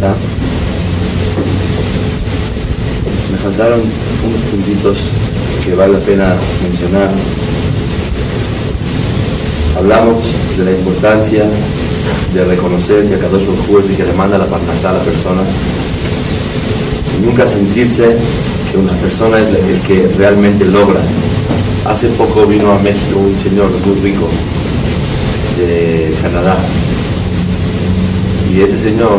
Me faltaron unos puntitos que vale la pena mencionar. Hablamos de la importancia de reconocer que Kadosh Baruj es el que le manda la parnasá a la persona y nunca sentirse que una persona es el que realmente logra. Hace poco vino a México un señor muy rico de Canadá y ese señor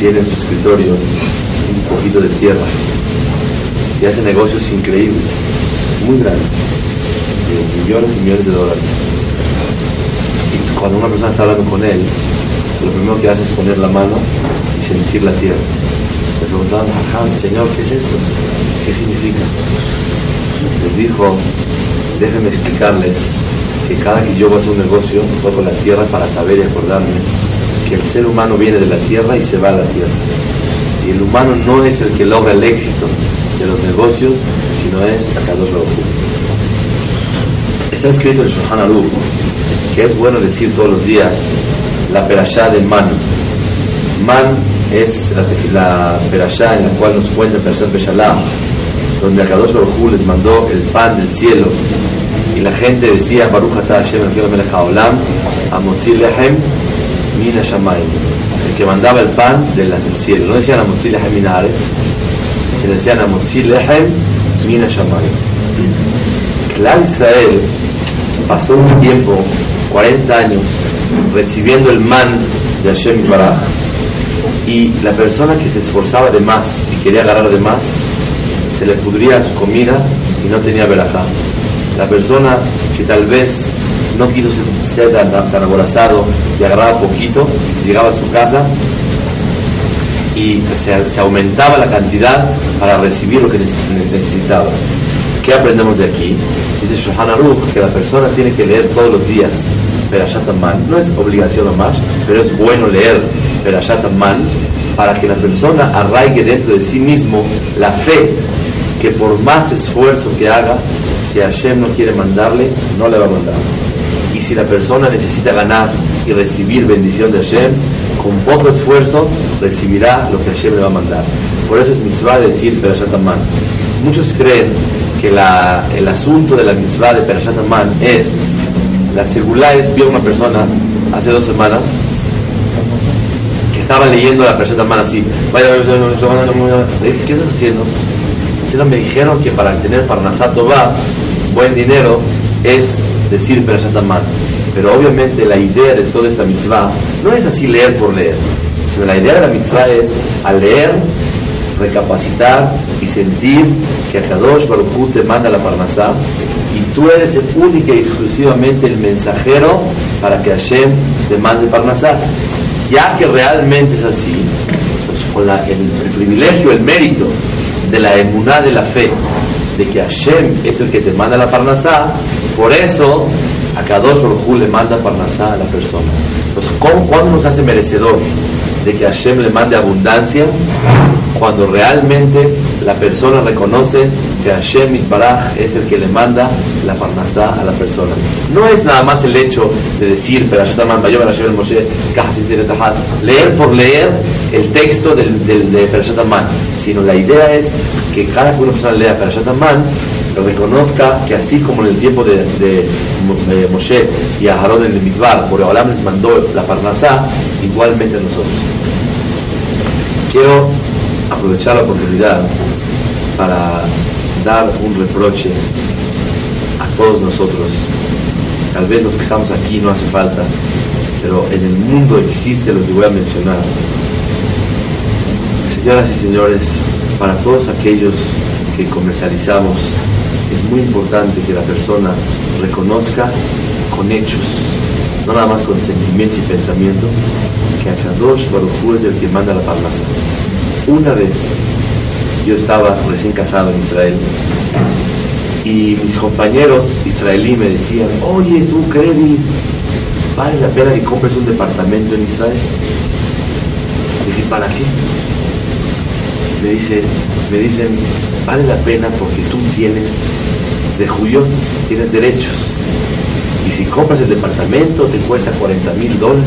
tiene en su escritorio un poquito de tierra y hace negocios increíbles, muy grandes, de millones y millones de dólares. Y cuando una persona está hablando con él, lo primero que hace es poner la mano y sentir la tierra. Le preguntaban, "Ajá, Señor, ¿qué es esto? ¿Qué significa? Les dijo, déjenme explicarles que cada que yo voy a hacer un negocio, toco la tierra para saber y acordarme que el ser humano viene de la tierra y se va a la tierra. Y el humano no es el que logra el éxito de los negocios, sino es Akadosh Baruj. Está escrito en Shulchan Aruch que es bueno decir todos los días la perashá de Man. Man es la, la perashá en la cual nos cuenta el Perashat Beshalach, donde Akadosh Baruj les mandó el pan del cielo y la gente decía Baruch Ata Hashem Melech Haolam Amotzi Lehem Min Hashamayim el que mandaba el pan del, cielo no decían Amotzi Lehem Min Haaretz sino decían Amotzi Lehem Min Hashamayim Clar Israel pasó un tiempo 40 años recibiendo el man de Hashem Baraj y la persona que se esforzaba de más y quería agarrar de más se le pudría su comida y no tenía verajá. La persona que tal vez no quiso ser, tan, aborazado y agarraba poquito, llegaba a su casa y se, aumentaba la cantidad para recibir lo que neces- necesitaba. ¿Qué aprendemos de aquí? Dice Shulchan Aruch que la persona tiene que leer todos los días Perashat Man. No es obligación nomás, pero es bueno leer Perashat Man para que la persona arraigue dentro de sí mismo la fe que por más esfuerzo que haga, si Hashem no quiere mandarle, no le va a mandar. Si la persona necesita ganar y recibir bendición de Hashem, con poco esfuerzo recibirá lo que Hashem le va a mandar. Por eso es mitzvah decir Perashat Man. Muchos creen que la- el asunto de la mitzvah de Perashat Man es, la segula es, vio una persona hace dos semanas que estaba leyendo la Perashat Man así, vaya, ¿qué estás haciendo? Me dijeron que para tener Parnasat Tová, buen dinero, es decir Perashat Man. Pero obviamente la idea de toda esta mitzvah no es así leer por leer, sino la idea de la mitzvah es al leer, recapacitar y sentir que Akadosh Baruj Hu te manda la Parnasá y tú eres única y exclusivamente el mensajero para que Hashem te mande Parnasá. Ya que realmente es así, pues con el privilegio, el mérito de la emuná de la fe, de que Hashem es el que te manda la parnasá, por eso a Kadosh Baruj le manda parnasá a la persona. Entonces, ¿cómo, ¿cuándo nos hace merecedor de que Hashem le mande abundancia? Cuando realmente la persona reconoce que Hashem Itbaraj es el que le manda la parnasá a la persona. No es nada más el hecho de decir, leer por leer el texto de Perashat sino la idea es que cada que una persona lea Perashat reconozca que así como en el tiempo de, de, Mo- de Moshe y a Aarón en el Midbar, Boreolam les mandó la parnasá, igualmente a nosotros. Quiero aprovechar la oportunidad para dar un reproche a todos nosotros. Tal vez los que estamos aquí no hace falta, pero en el mundo existe lo que voy a mencionar. Señoras y señores, para todos aquellos que comercializamos, es muy importante que la persona reconozca con hechos no nada más con sentimientos y pensamientos, que Akadosh Baruj es el que manda la parnasa. Una vez yo estaba recién casado en Israel y mis compañeros israelíes me decían, oye tú Kredi, ¿vale la pena que compres un departamento en Israel? dije, ¿para qué? Me, me dicen, vale la pena porque tú tienes de Julio, tienes derechos. Y si compras el departamento te cuesta 40 mil dólares.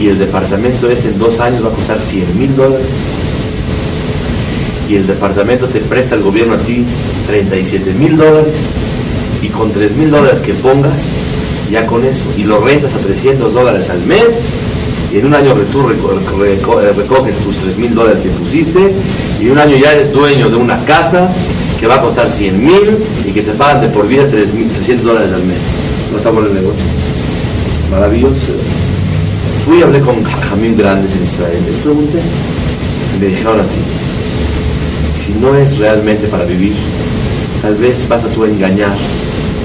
Y el departamento este en dos años va a costar 100 mil dólares. Y el departamento te presta el gobierno a ti 37 mil dólares. Y con 3 mil dólares que pongas, ya con eso. Y lo rentas a 300 dólares al mes. Y en un año tú recoges tus 3 mil dólares que pusiste. Y un año ya eres dueño de una casa que va a costar 100 mil y que te pagan de por vida 300 dólares al mes. No estamos en el negocio. Maravilloso. Fui y hablé con jamín grandes en Israel. Les pregunté. Y me dijeron así. Si no es realmente para vivir, tal vez vas a tú engañar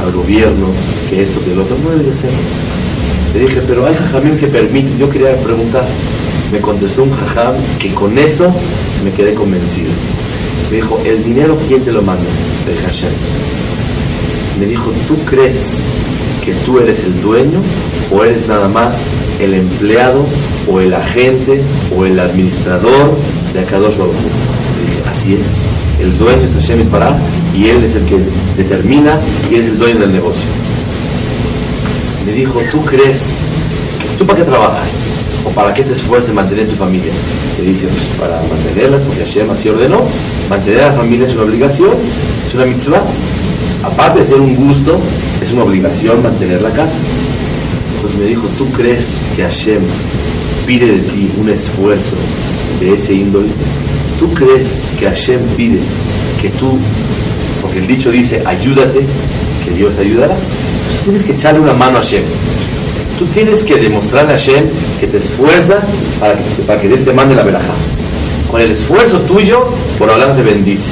al gobierno que esto, que lo otro. No debe ser. Le dije, pero hay jajamín que permite. Yo quería preguntar. Me contestó un jajam que con eso me quedé convencido. Me dijo, ¿el dinero quién te lo manda? De Hashem. Me dijo, ¿tú crees que tú eres el dueño o eres nada más el empleado o el agente o el administrador de Akadosh Baruch Le dije, así es. El dueño es Hashem para y él es el que determina y es el dueño del negocio. Me dijo, ¿tú crees? ¿Tú para qué trabajas? ¿O para qué te esfuerzas en mantener tu familia? Le dije, pues para mantenerlas, porque Hashem así ordenó. Mantener a la familia es una obligación, es una mitzvah. Aparte de ser un gusto, es una obligación mantener la casa. Entonces me dijo, ¿tú crees que Hashem pide de ti un esfuerzo de ese índole? ¿Tú crees que Hashem pide que tú, porque el dicho dice, ayúdate, que Dios ayudará? Tienes que echarle una mano a Hashem. Tú tienes que demostrarle a Hashem que te esfuerzas para que, para que Él te mande la verajá. Con el esfuerzo tuyo, por hablar te bendice.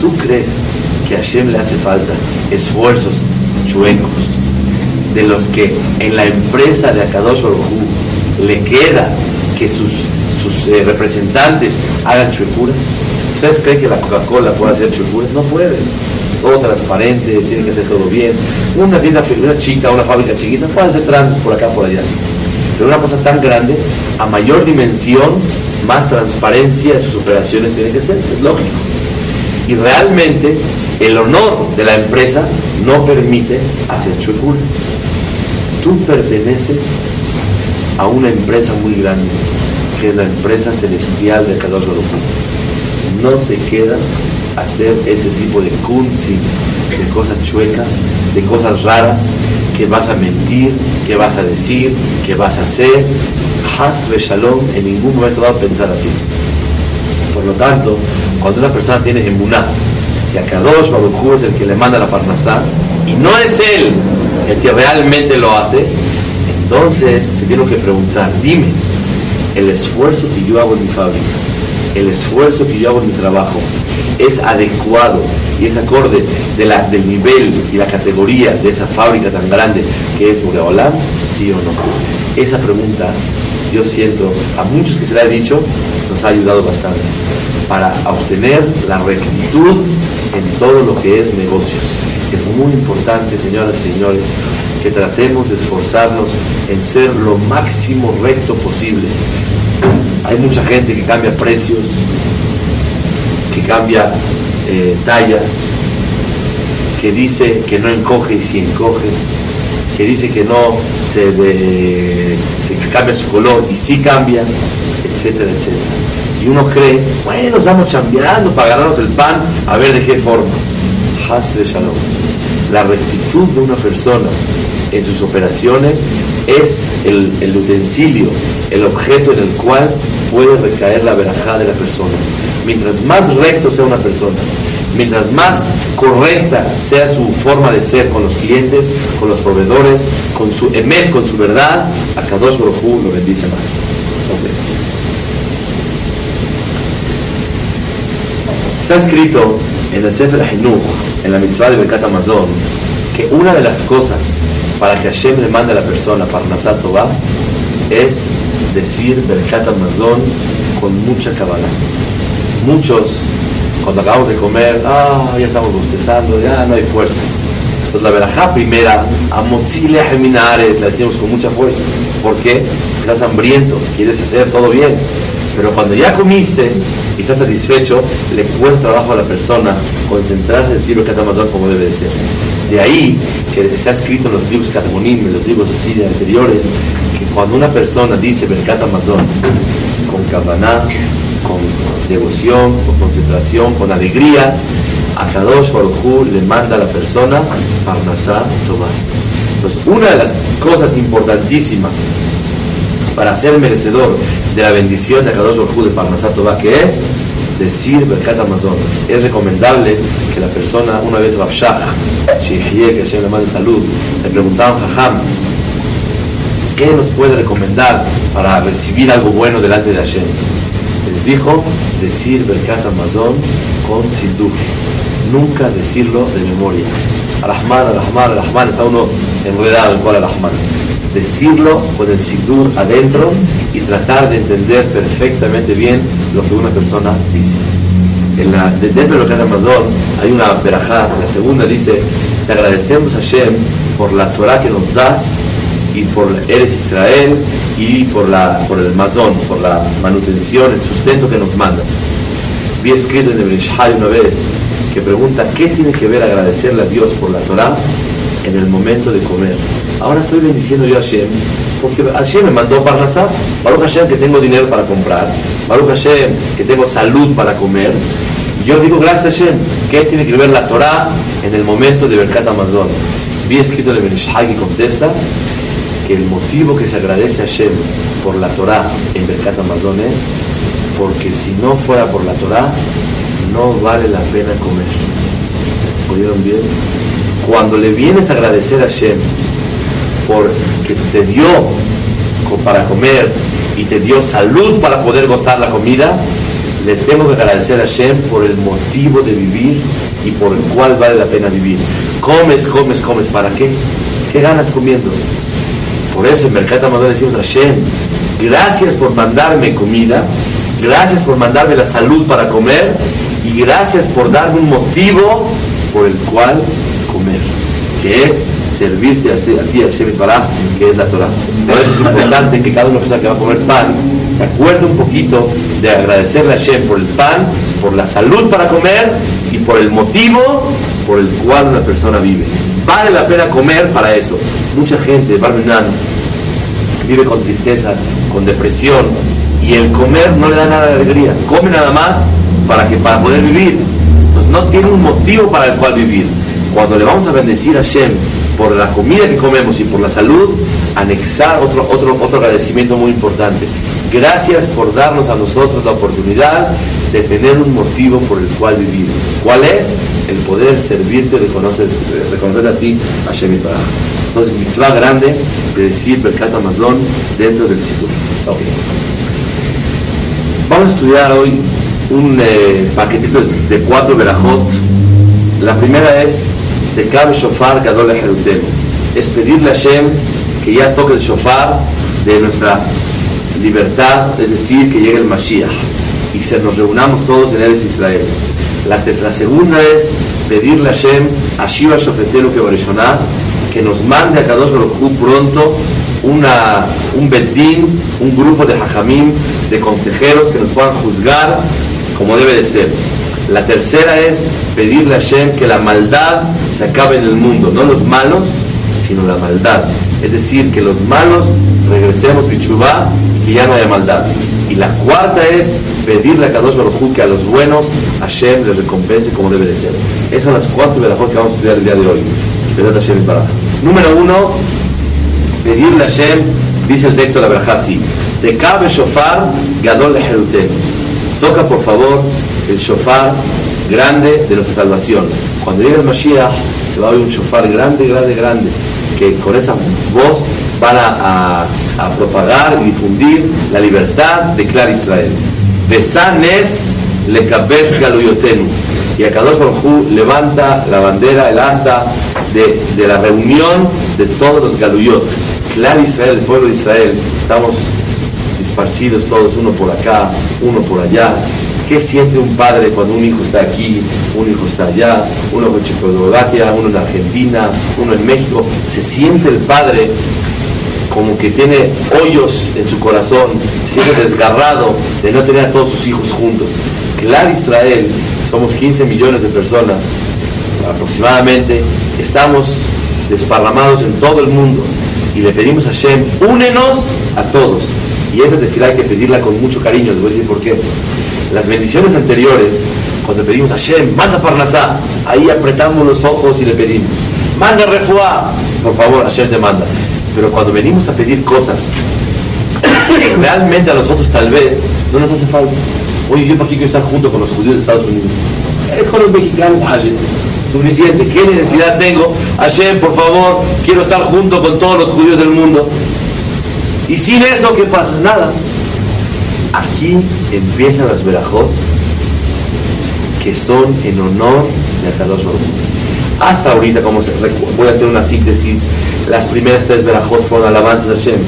¿Tú crees que a Hashem le hace falta esfuerzos chuecos de los que en la empresa de Akadosh Baruj le queda que sus, sus eh, representantes hagan chuecuras? ¿Ustedes creen que la Coca-Cola puede hacer chuecuras? No puede todo transparente, tiene que ser todo bien. Una tienda, chica, una fábrica chiquita, puede hacer trances por acá, por allá. Pero una cosa tan grande, a mayor dimensión, más transparencia de sus operaciones tiene que ser, es lógico. Y realmente el honor de la empresa no permite hacer chuecuras. Tú perteneces a una empresa muy grande, que es la empresa celestial de Kadosh Baruj No te queda hacer ese tipo de kunzi, de cosas chuecas, de cosas raras, que vas a mentir, que vas a decir, que vas a hacer. Has shalom, en ningún momento va a pensar así. Por lo tanto, cuando una persona tiene emuná, que a Kadosh Baruj es el que le manda la parnasá, y no es él el que realmente lo hace, entonces se tiene que preguntar, dime, el esfuerzo que yo hago en mi fábrica, el esfuerzo que yo hago en mi trabajo, es adecuado y es acorde de la, del nivel y la categoría de esa fábrica tan grande que es Boreolam, sí o no. Esa pregunta, yo siento, a muchos que se la he dicho, nos ha ayudado bastante para obtener la rectitud en todo lo que es negocios. Es muy importante, señoras y señores, que tratemos de esforzarnos en ser lo máximo recto posibles. Hay mucha gente que cambia precios, que cambia eh, tallas, que dice que no encoge y si encoge, que dice que no se, cambia su color y sí cambia, etcétera, etcétera. Y uno cree, bueno, estamos chambeando para ganarnos el pan, a ver de qué forma. Hasre Shalom. La rectitud de una persona en sus operaciones es el, el, utensilio, el objeto en el cual puede recaer la verajá de la persona. Mientras más recto sea una persona, mientras más correcta sea su forma de ser con los clientes, con los proveedores, con su emet, con su verdad, a Kadosh Hu lo bendice más. Está escrito en el Sefer Hinuch, en la mitzvah de Bekat Amazon, que una de las cosas para que Hashem le mande a la persona Parnasat Tová es decir Berkat Amazon con mucha cabana. Muchos, cuando acabamos de comer, ah, ya estamos bostezando, ya no hay fuerzas. Entonces la verajá primera, Amotzile Geminaret, la decimos con mucha fuerza. ¿Por qué? Estás hambriento, quieres hacer todo bien. Pero cuando ya comiste y estás satisfecho, le cuesta trabajo a la persona concentrarse en decir Berkat Amazon como debe de ser. De ahí que está escrito en los libros Katamonim, en los libros así de anteriores, que cuando una persona dice Berkat Amazon con kavaná, con devoción, con concentración, con alegría, a Kadosh Baruj le manda a la persona Parnasá Tomar. Entonces, una de las cosas importantísimas para ser merecedor de la bendición de Kadosh Baruj de Parnasá Tomar, que es decir Berkat Amazon. Es recomendable que la persona, una vez Rabshah, que Hashem le mande salud, le preguntaban Jajam, ¿qué nos puede recomendar para recibir algo bueno delante de Hashem? Les dijo decir Berkat Amazon con Sidur. Nunca decirlo de memoria. Rahman, Rahman, Rahman, está uno enredado en cuál Rahman. Decirlo con el Sidur adentro y tratar de entender perfectamente bien lo que una persona dice. En la, dentro de Berkat Amazon hay una verajá, la segunda dice, te agradecemos a Hashem por la Torah que nos das y por Eres Israel y por, la, por el Mazón, por la manutención, el sustento que nos mandas. Vi escrito en el Brishai una vez que pregunta qué tiene que ver agradecerle a Dios por la Torah en el momento de comer. Ahora estoy bendiciendo yo a Hashem porque Hashem me mandó para Parnasá. Baruch Hashem que tengo dinero para comprar. Baruch Hashem que tengo salud para comer. Yo digo gracias a Hashem. ¿Qué tiene que ver la Torah en el momento de Berkat Amazon? Vi escrito en el Brishai que contesta que el motivo que se agradece a Hashem por la Torah en Berkat Amazon es porque si no fuera por la Torah, no vale la pena comer. ¿Oyeron bien? Cuando le vienes a agradecer a Hashem porque te dio para comer y te dio salud para poder gozar la comida, le tengo que agradecer a Hashem por el motivo de vivir y por el cual vale la pena vivir. Comes, comes, comes, ¿para qué? ¿Qué ganas comiendo? Por eso en Mercado Amazon decimos a Hashem, gracias por mandarme comida, gracias por mandarme la salud para comer y gracias por darme un motivo por el cual comer, que es servirte a ti, a Hashem para que es la Torah. Por eso es importante que cada una persona que va a comer pan se acuerde un poquito de agradecerle a Hashem por el pan, por la salud para comer y por el motivo por el cual una persona vive. Vale la pena comer para eso. Mucha gente, Barmenan, vive con tristeza, con depresión, y el comer no le da nada de alegría. Come nada más para, que, para poder vivir. Pues no tiene un motivo para el cual vivir. Cuando le vamos a bendecir a Shem por la comida que comemos y por la salud, anexar otro, otro, otro agradecimiento muy importante. Gracias por darnos a nosotros la oportunidad de tener un motivo por el cual vivir. ¿Cuál es? El poder servirte, reconocer, reconocer a ti, a Shem Entonces, mitzvah grande de decir Berkat Amazon dentro del Sidur. Okay. Vamos a estudiar hoy un eh, paquetito de cuatro verajot. La primera es Tekab Shofar Gadol Jerutenu. Es pedirle a Hashem que ya toque el shofar de nuestra libertad, es decir, que llegue el Mashiach y se nos reunamos todos en Eres Israel. La, la segunda es pedirle a Hashem, a Shiva Shofetenu que que nos mande a Kadosh Baruj pronto una, un bedín, un grupo de hajamim, de consejeros que nos puedan juzgar como debe de ser. La tercera es pedirle a Hashem que la maldad se acabe en el mundo, no los malos, sino la maldad. Es decir, que los malos regresemos bichubá y que ya no haya maldad. Y la cuarta es pedirle a Kadosh Baruj que a los buenos Hashem les recompense como debe de ser. Esas son las cuatro verajot que vamos a estudiar el día de hoy. Número uno, pedirle a Hashem, dice el texto de la verajá así, de cabe shofar gadol Toca por favor el shofar grande de nuestra salvación. Cuando llegue el Mashiach se va a oír un shofar grande, grande, grande, que con esa voz van a, propagar y difundir la libertad de Clar Israel. Besanes le galuyotenu. Y a Kadosh Baruj levanta la bandera, el asta de, de la reunión de todos los galuyot. Clar Israel, el pueblo de Israel, estamos esparcidos todos, uno por acá, uno por allá. ¿Qué siente un padre cuando un hijo está aquí, un hijo está allá, uno en Checoslovaquia, uno en Argentina, uno en México? Se siente el padre como que tiene hoyos en su corazón, se siente desgarrado de no tener a todos sus hijos juntos. Clar Israel, somos 15 millones de personas aproximadamente, estamos desparramados en todo el mundo y le pedimos a Shem, únenos a todos. Y esa tefila hay que pedirla con mucho cariño, les voy a decir por qué. Las bendiciones anteriores, cuando pedimos a Shem, manda Parnasá, ahí apretamos los ojos y le pedimos, manda Refuá, por favor, Hashem te manda. Pero cuando venimos a pedir cosas, realmente a nosotros tal vez no nos hace falta. Oye, yo para qué quiero estar junto con los judíos de Estados Unidos. Eh, con los mexicanos, Hashem. Suficiente. ¿Qué necesidad tengo? Hashem, por favor, quiero estar junto con todos los judíos del mundo. Y sin eso, ¿qué pasa? Nada. Aquí empiezan las verajot que son en honor de Akadosh Baruch. Hasta ahorita, como voy a hacer una síntesis, las primeras tres verajot fueron alabanzas de Hashem.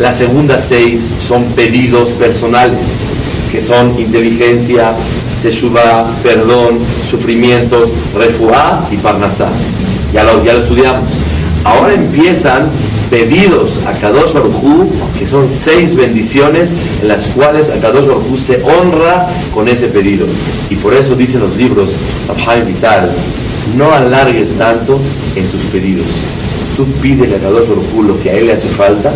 Las segundas seis son pedidos personales, que son inteligencia, teshuva, perdón, sufrimientos, refuá y parnasá. Ya lo, ya lo estudiamos. Ahora empiezan pedidos a Kadosh Baruj que son seis bendiciones en las cuales a Kadosh Baruj se honra con ese pedido. Y por eso dicen los libros Abhaim Vital, no alargues tanto en tus pedidos. Tú pídele a Kadosh Baruj lo que a él le hace falta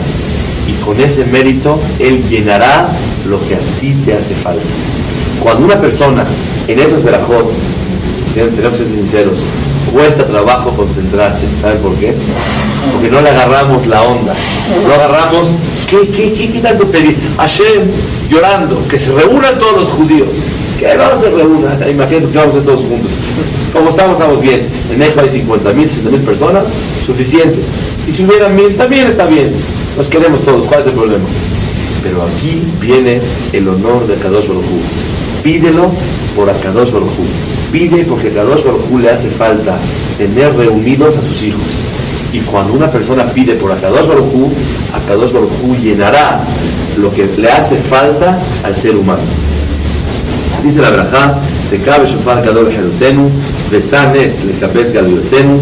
y con ese mérito él llenará lo que a ti te hace falta. Cuando una persona en esas verajot, tenemos que ser sinceros, cuesta trabajo concentrarse. ¿Saben por qué? Porque no le agarramos la onda. No agarramos, ¿qué, qué, qué, qué tanto pedir? Hashem llorando, que se reúnan todos los judíos. Que no se reúnan, imagínate que vamos a todos juntos. Como estamos, estamos bien. En México hay 50 mil, 60 mil personas, suficiente. Y si hubieran mil, también está bien. Nos queremos todos, ¿cuál es el problema? Pero aquí viene el honor de Kadosh Baruj Pídelo por Akadosh Baruj Pide porque Kadosh Baruj le hace falta tener reunidos a sus hijos. Y cuando una persona pide por Akadosh Baruj Akadosh Baruj llenará lo que le hace falta al ser humano. Dice la Brajá, te cabe shofar gadol jerutenu, besanes le capez galuyotenu,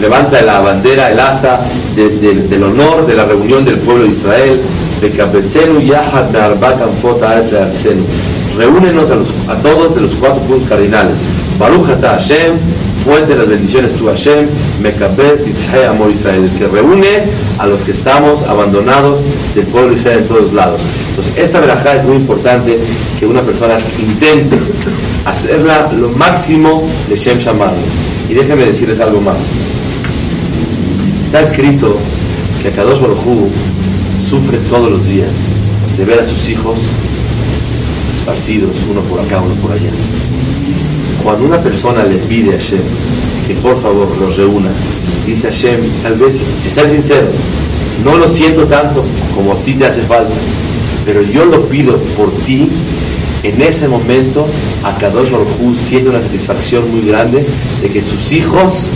levanta la bandera, el asta de, de, del honor de la reunión del pueblo de Israel, de Kabetzenu Yahad Narbat Amfot Arzenu. Reúnenos a, los, a todos de los cuatro puntos cardinales. Baruch Hashem, fuente de las bendiciones tu Hashem, Mekabez Dithe Amor Israel, el que reúne a los que estamos abandonados del pueblo de Israel en todos lados. Esta verajá es muy importante que una persona intente hacerla lo máximo de Shem Shammai. Y déjenme decirles algo más. Está escrito que Kadosh Baruj sufre todos los días de ver a sus hijos esparcidos, uno por acá, uno por allá. Cuando una persona le pide a Hashem que por favor los reúna, dice Hashem, tal vez, si ser sincero, no lo siento tanto como a ti te hace falta, pero yo lo pido por ti, en ese momento a Kadosh Baruj siente una satisfacción muy grande de que sus hijos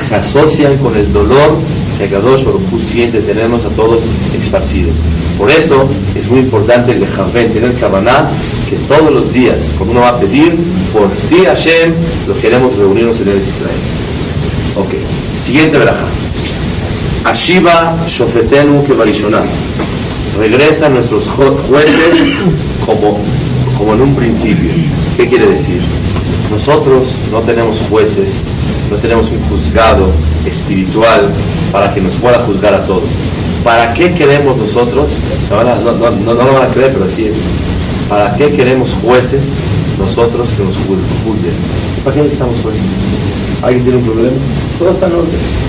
se asocian con el dolor que Kadosh Baruj siente tenernos a todos esparcidos. Por eso es muy importante el Javé, tener Kavaná, que todos los días, cuando uno va a pedir, por ti Hashem, lo queremos reunirnos en el Israel. Ok, siguiente veraja. Ashiva Shofetenu Kevarishonah. Regresan nuestros jueces como, como en un principio. ¿Qué quiere decir? Nosotros no tenemos jueces, no tenemos un juzgado espiritual para que nos pueda juzgar a todos. ¿Para qué queremos nosotros? no, no, no, lo van a creer, pero así es. ¿Para qué queremos jueces nosotros que nos juzguen? ¿Para qué necesitamos jueces? ¿Alguien tiene un problema? Todo está en orden.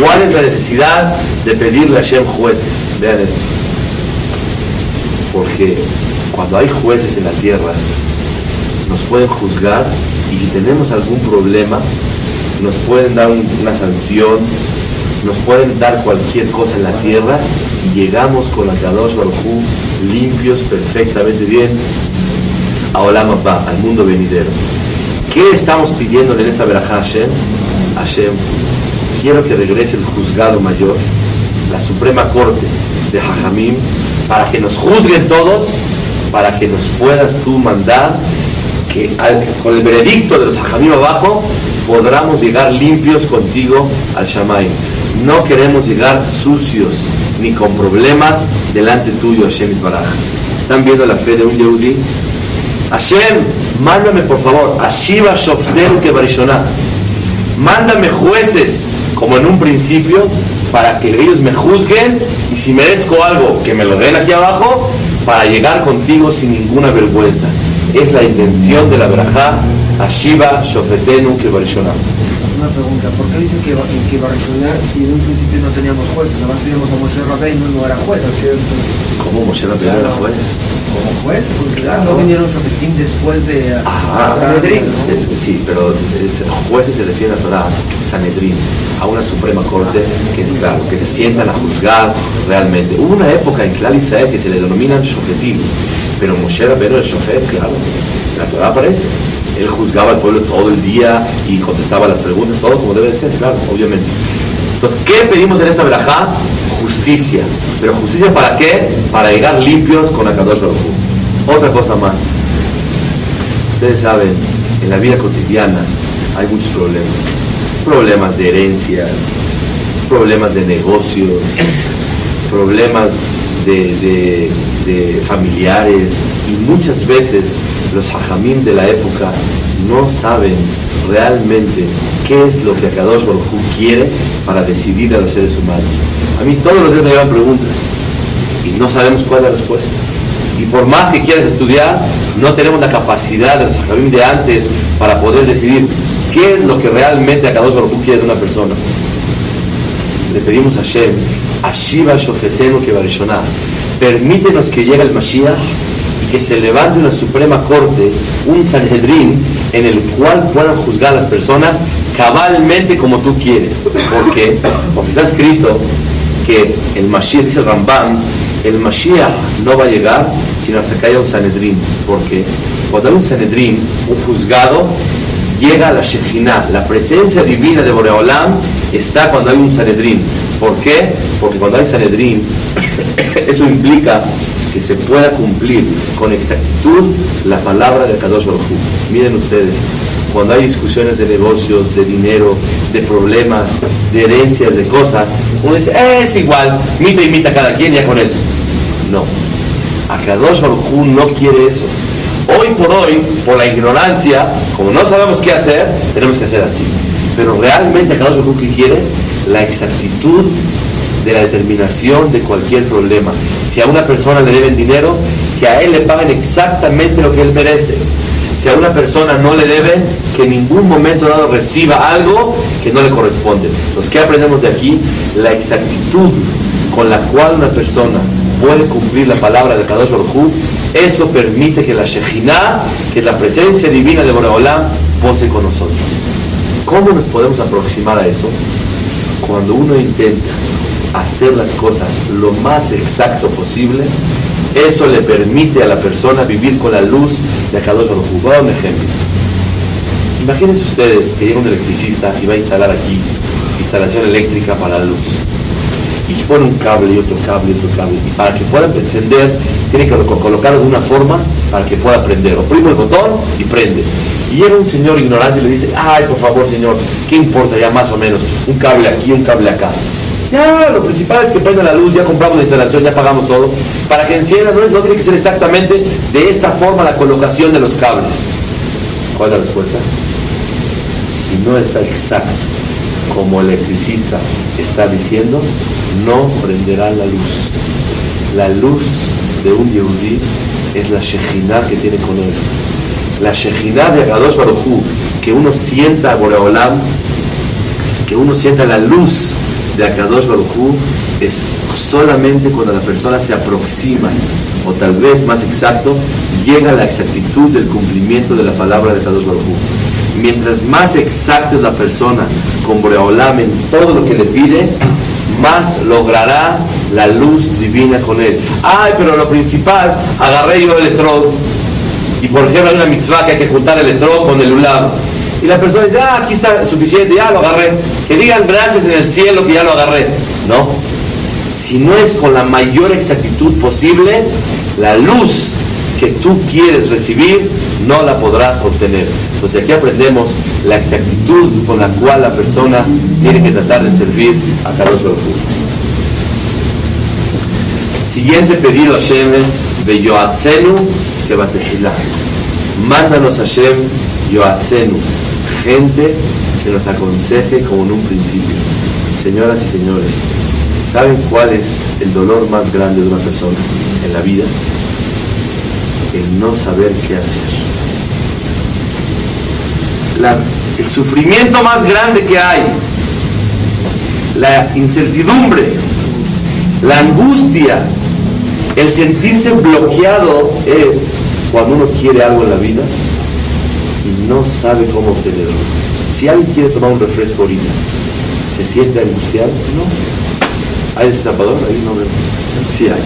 ¿Cuál es la necesidad de pedirle a Shem jueces? Vean esto. Porque cuando hay jueces en la tierra, nos pueden juzgar y si tenemos algún problema, nos pueden dar una sanción, nos pueden dar cualquier cosa en la tierra y llegamos con la Kadosh Baruj limpios perfectamente bien a Olam Abba, al mundo venidero. ¿Qué estamos pidiendo en esta verajá Hashem? Hashem, quiero que regrese el juzgado mayor, la Suprema Corte de Jajamim, para que nos juzguen todos, para que nos puedas tú mandar que con el veredicto de los Jajamim abajo podamos llegar limpios contigo al Shamay. No queremos llegar sucios ni con problemas delante tuyo, Hashem Baraj. ¿Están viendo la fe de un Yehudi? Hashem, mándame por favor, a Shiva Shoftel que Mándame jueces, como en un principio, para que ellos me juzguen y si merezco algo, que me lo den aquí abajo, para llegar contigo sin ninguna vergüenza. Es la intención de la verajá, Ashiva Shofetenu que una pregunta, ¿por qué dice que, que Barcelona si en un principio no teníamos jueces? Nada más teníamos a Moshe Rabbeinu, no era juez, ¿cierto? ¿Cómo Moshe Rabbeinu era juez? Como juez, porque claro, no vinieron Shofetim después de ah, Sanedrín. Sí, pero jueces se refiere a Torah, Sanedrín, a una Suprema Corte que, claro, que se sientan a juzgar realmente. Hubo una época en Clar Israel que se le denominan Shofetim, pero Moshe Rabbeinu el Shofet, claro, la Torah aparece él juzgaba al pueblo todo el día y contestaba las preguntas, todo como debe ser, claro, obviamente. Entonces, ¿qué pedimos en esta verajá? Justicia. ¿Pero justicia para qué? Para llegar limpios con Akadosh Baruj Otra cosa más. Ustedes saben, en la vida cotidiana hay muchos problemas. Problemas de herencias, problemas de negocios, problemas de, familiares y muchas veces los hajamim de la época no saben realmente qué es lo que Akadosh Baruj quiere para decidir a los seres humanos. A mí todos los días me llevan preguntas y no sabemos cuál es la respuesta. Y por más que quieras estudiar, no tenemos la capacidad de los hajamim de antes para poder decidir qué es lo que realmente Akadosh Baruj quiere de una persona. Le pedimos a Shem Ashiva Shofetenu Permítenos que llegue el Mashiach y que se levante una Suprema Corte, un Sanhedrin, en el cual puedan juzgar a las personas cabalmente como tú quieres. ¿Por qué? Porque está escrito que el Mashiach, dice el Rambam, el Mashiach no va a llegar sino hasta que haya un Sanhedrin. porque Cuando hay un Sanhedrin, un juzgado, llega a la Shekhinah, la presencia divina de Boreolam está cuando hay un Sanedrín. ¿Por qué? Porque cuando hay Sanedrín, eso implica que se pueda cumplir con exactitud la palabra de Kadosh Miren ustedes, cuando hay discusiones de negocios, de dinero, de problemas, de herencias, de cosas, uno dice, es igual, mita y mita cada quien ya con eso. No, Akadosh Baruj no quiere eso. Hoy por hoy, por la ignorancia, como no sabemos qué hacer, tenemos que hacer así. Pero realmente Akadosh Baruj que quiere la exactitud de la determinación de cualquier problema. Si a una persona le deben dinero, que a él le paguen exactamente lo que él merece. Si a una persona no le deben, que en ningún momento dado reciba algo que no le corresponde. Entonces, ¿qué aprendemos de aquí? La exactitud con la cual una persona puede cumplir la palabra de Kadosh Baruj eso permite que la Shejinah, que es la presencia divina de Boreolam, pose con nosotros. ¿Cómo nos podemos aproximar a eso? Cuando uno intenta hacer las cosas lo más exacto posible, eso le permite a la persona vivir con la luz de Kadosh Baruj Voy a un ejemplo. Imagínense ustedes que llega un electricista y va a instalar aquí instalación eléctrica para la luz y pone un cable y otro cable y otro cable. Y para que pueda encender, tiene que colocarlo de una forma para que pueda prender. Oprime el botón y prende. Y llega un señor ignorante y le dice, ay, por favor, señor, ¿qué importa ya más o menos? Un cable aquí, un cable acá. Ya, lo principal es que prenda la luz, ya compramos la instalación, ya pagamos todo. Para que encienda, no, no tiene que ser exactamente de esta forma la colocación de los cables. ¿Cuál es la respuesta? Si no está exacto como electricista está diciendo, no prenderá la luz. La luz de un Yehudí es la Shejinah que tiene con él. La Shejinah de Agadosh Baruchu, que uno sienta Boreolam, que uno sienta la luz de Akadosh Baruchu, es solamente cuando la persona se aproxima, o tal vez más exacto, llega a la exactitud del cumplimiento de la palabra de Akadosh Baruchu. Mientras más exacto es la persona con Boreolam en todo lo que le pide, más logrará la luz divina con él. Ay, pero lo principal, agarré yo el electrodo. Y por ejemplo hay una mitzvah que hay que juntar el electrodo con el ulam. Y la persona dice, ah, aquí está suficiente, ya lo agarré. Que digan gracias en el cielo que ya lo agarré. No. Si no es con la mayor exactitud posible, la luz que tú quieres recibir no la podrás obtener. Entonces aquí aprendemos la exactitud con la cual la persona tiene que tratar de servir a Carlos Baruj Siguiente pedido Hashem es Mándanos Hashem Yoatzenu, gente que nos aconseje como en un principio. Señoras y señores, ¿saben cuál es el dolor más grande de una persona en la vida? El no saber qué hacer. el sufrimiento más grande que hay, la incertidumbre, la angustia, el sentirse bloqueado es cuando uno quiere algo en la vida y no sabe cómo obtenerlo. Si alguien quiere tomar un refresco ahorita, ¿se siente angustiado? No. ¿Hay destapador? Ahí no veo. Sí hay.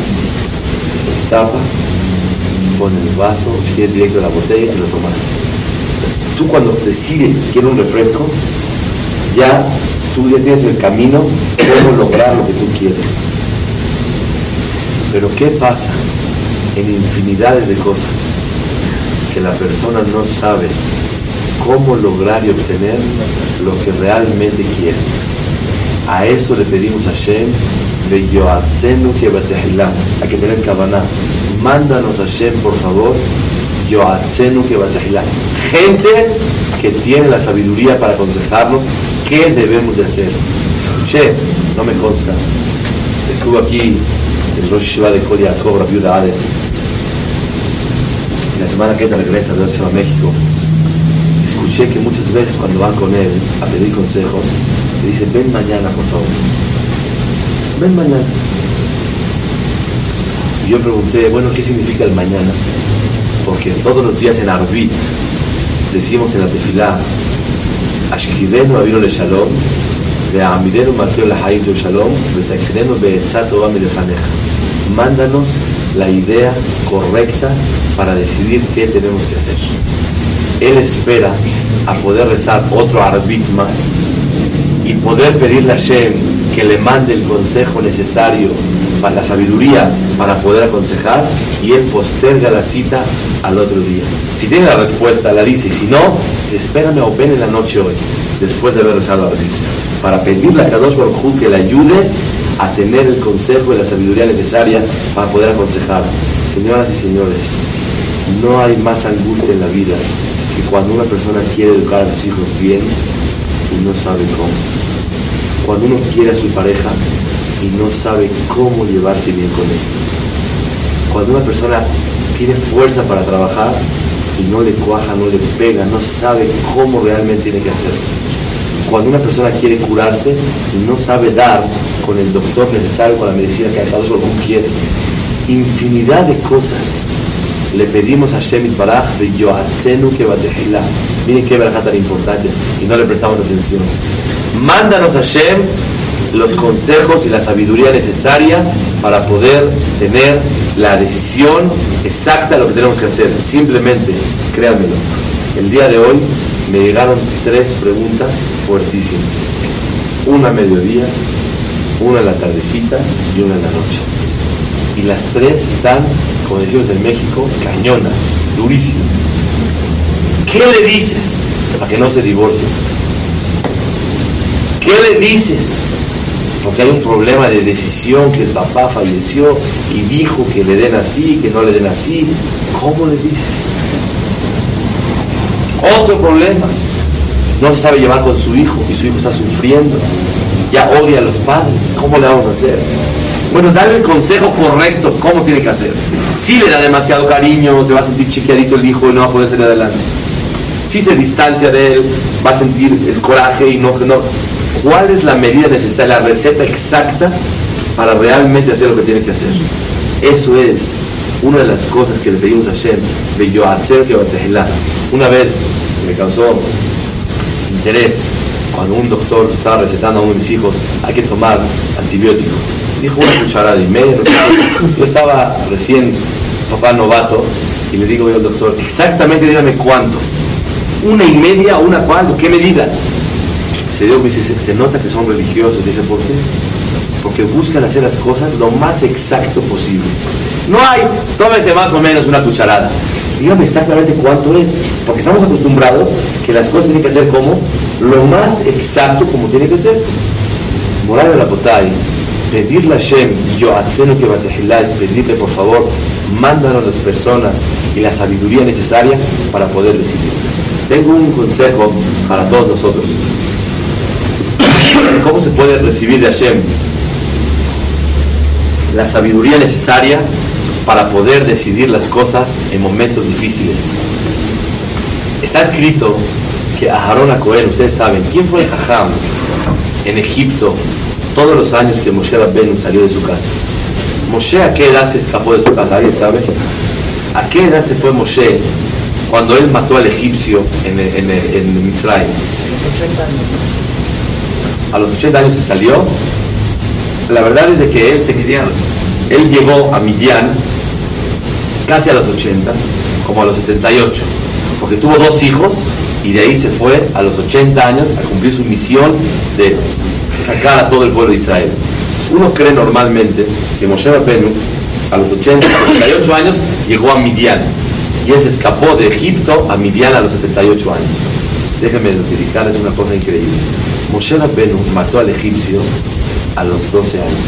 Se destapa, pone el vaso, si quieres directo a la botella y lo tomas. Tú cuando decides quieres un refresco, ya tú ya tienes el camino, cómo lograr lo que tú quieres. Pero ¿qué pasa en infinidades de cosas que la persona no sabe cómo lograr y obtener lo que realmente quiere? A eso le pedimos a Hashem Hay que tener cabana. Mándanos a Hashem, por favor, Gente que tiene la sabiduría para aconsejarnos qué debemos de hacer. Escuché, no me consta. Estuvo aquí el Rosh Shiva de Kodia Cobra, viuda Hades. Y la semana que entra regresa a México. Escuché que muchas veces cuando van con él a pedir consejos, le dicen, ven mañana, por favor. Ven mañana. Y yo pregunté, bueno, ¿qué significa el mañana? Porque todos los días en Arbit decimos en la tefilá, Ashkidenu avino le shalom, ועמידנו מתיו לחיים של שלום, ותקננו בעצה טובה מלפניך. Mándanos la idea correcta para decidir qué tenemos que hacer. Él espera a poder rezar otro arbit más y poder pedirle a Shem que le mande el consejo necesario para la sabiduría para poder aconsejar y él posterga la cita al otro día. Si tiene la respuesta, la dice, y si no, espérame o ven en la noche hoy, después de haber rezado arbit para pedirle a Kadosh Baruj que le ayude a tener el consejo y la sabiduría necesaria para poder aconsejar. Señoras y señores, no hay más angustia en la vida que cuando una persona quiere educar a sus hijos bien y no sabe cómo. Cuando uno quiere a su pareja y no sabe cómo llevarse bien con él. Cuando una persona tiene fuerza para trabajar y no le cuaja, no le pega, no sabe cómo realmente tiene que hacerlo cuando una persona quiere curarse y no sabe dar con el doctor necesario, con la medicina que Akadosh Baruj quiere, infinidad de cosas le pedimos a Shemit Baraj de Yoatzenu que. Miren qué verdad tan importante y no le prestamos atención. Mándanos a Shem los consejos y la sabiduría necesaria para poder tener la decisión exacta de lo que tenemos que hacer. Simplemente, créanmelo, el día de hoy me llegaron tres preguntas fuertísimas. Una a mediodía, una en la tardecita y una en la noche. Y las tres están, como decimos en México, cañonas, durísimas. ¿Qué le dices para que no se divorcie? ¿Qué le dices? Porque hay un problema de decisión que el papá falleció y dijo que le den así, que no le den así. ¿Cómo le dices? Otro problema. No se sabe llevar con su hijo y su hijo está sufriendo. Ya odia a los padres. ¿Cómo le vamos a hacer? Bueno, dale el consejo correcto, cómo tiene que hacer. Si le da demasiado cariño, se va a sentir chiquiadito el hijo y no va a poder salir adelante. Si se distancia de él, va a sentir el coraje y no, no. ¿Cuál es la medida necesaria, la receta exacta para realmente hacer lo que tiene que hacer? Eso es una de las cosas que le pedimos a Shem, una vez me causó interés cuando un doctor estaba recetando a uno de mis hijos, hay que tomar antibiótico. Dijo una cucharada y media. Yo estaba recién papá novato y le digo yo al doctor, exactamente dígame cuánto. una y media una cuando, ¿qué medida? Se dio, se, se nota que son religiosos. Dije, ¿por qué? Porque buscan hacer las cosas lo más exacto posible. No hay, tómese más o menos una cucharada. Dígame exactamente cuánto es. Porque estamos acostumbrados que las cosas tienen que ser como lo más exacto como tiene que ser. Moral de la Potay, pedirle a Shem, yo haceno que Batejilá es pedirle por favor, mándanos las personas y la sabiduría necesaria para poder decidir. Tengo un consejo para todos nosotros. ¿Cómo se puede recibir de Hashem la sabiduría necesaria para poder decidir las cosas en momentos difíciles? Está escrito que a Harón a Cohen, ustedes saben, ¿quién fue el Jajam en Egipto todos los años que Moshe Rabbenu salió de su casa? Moshe a qué edad se escapó de su casa, ¿alguien sabe? ¿A qué edad se fue Moshe cuando él mató al egipcio en, en, en Mitzrayim? A los 80 años se salió. La verdad es de que él se quería, él llegó a Midian casi a los 80, como a los 78, porque tuvo dos hijos y de ahí se fue a los 80 años a cumplir su misión de sacar a todo el pueblo de Israel. Uno cree normalmente que Moshe Rabbeinu a los 80, 78 años llegó a Midian y él se escapó de Egipto a Midian a los 78 años. Déjenme notificar, es una cosa increíble. Moshe Rabbeinu mató al egipcio a los 12 años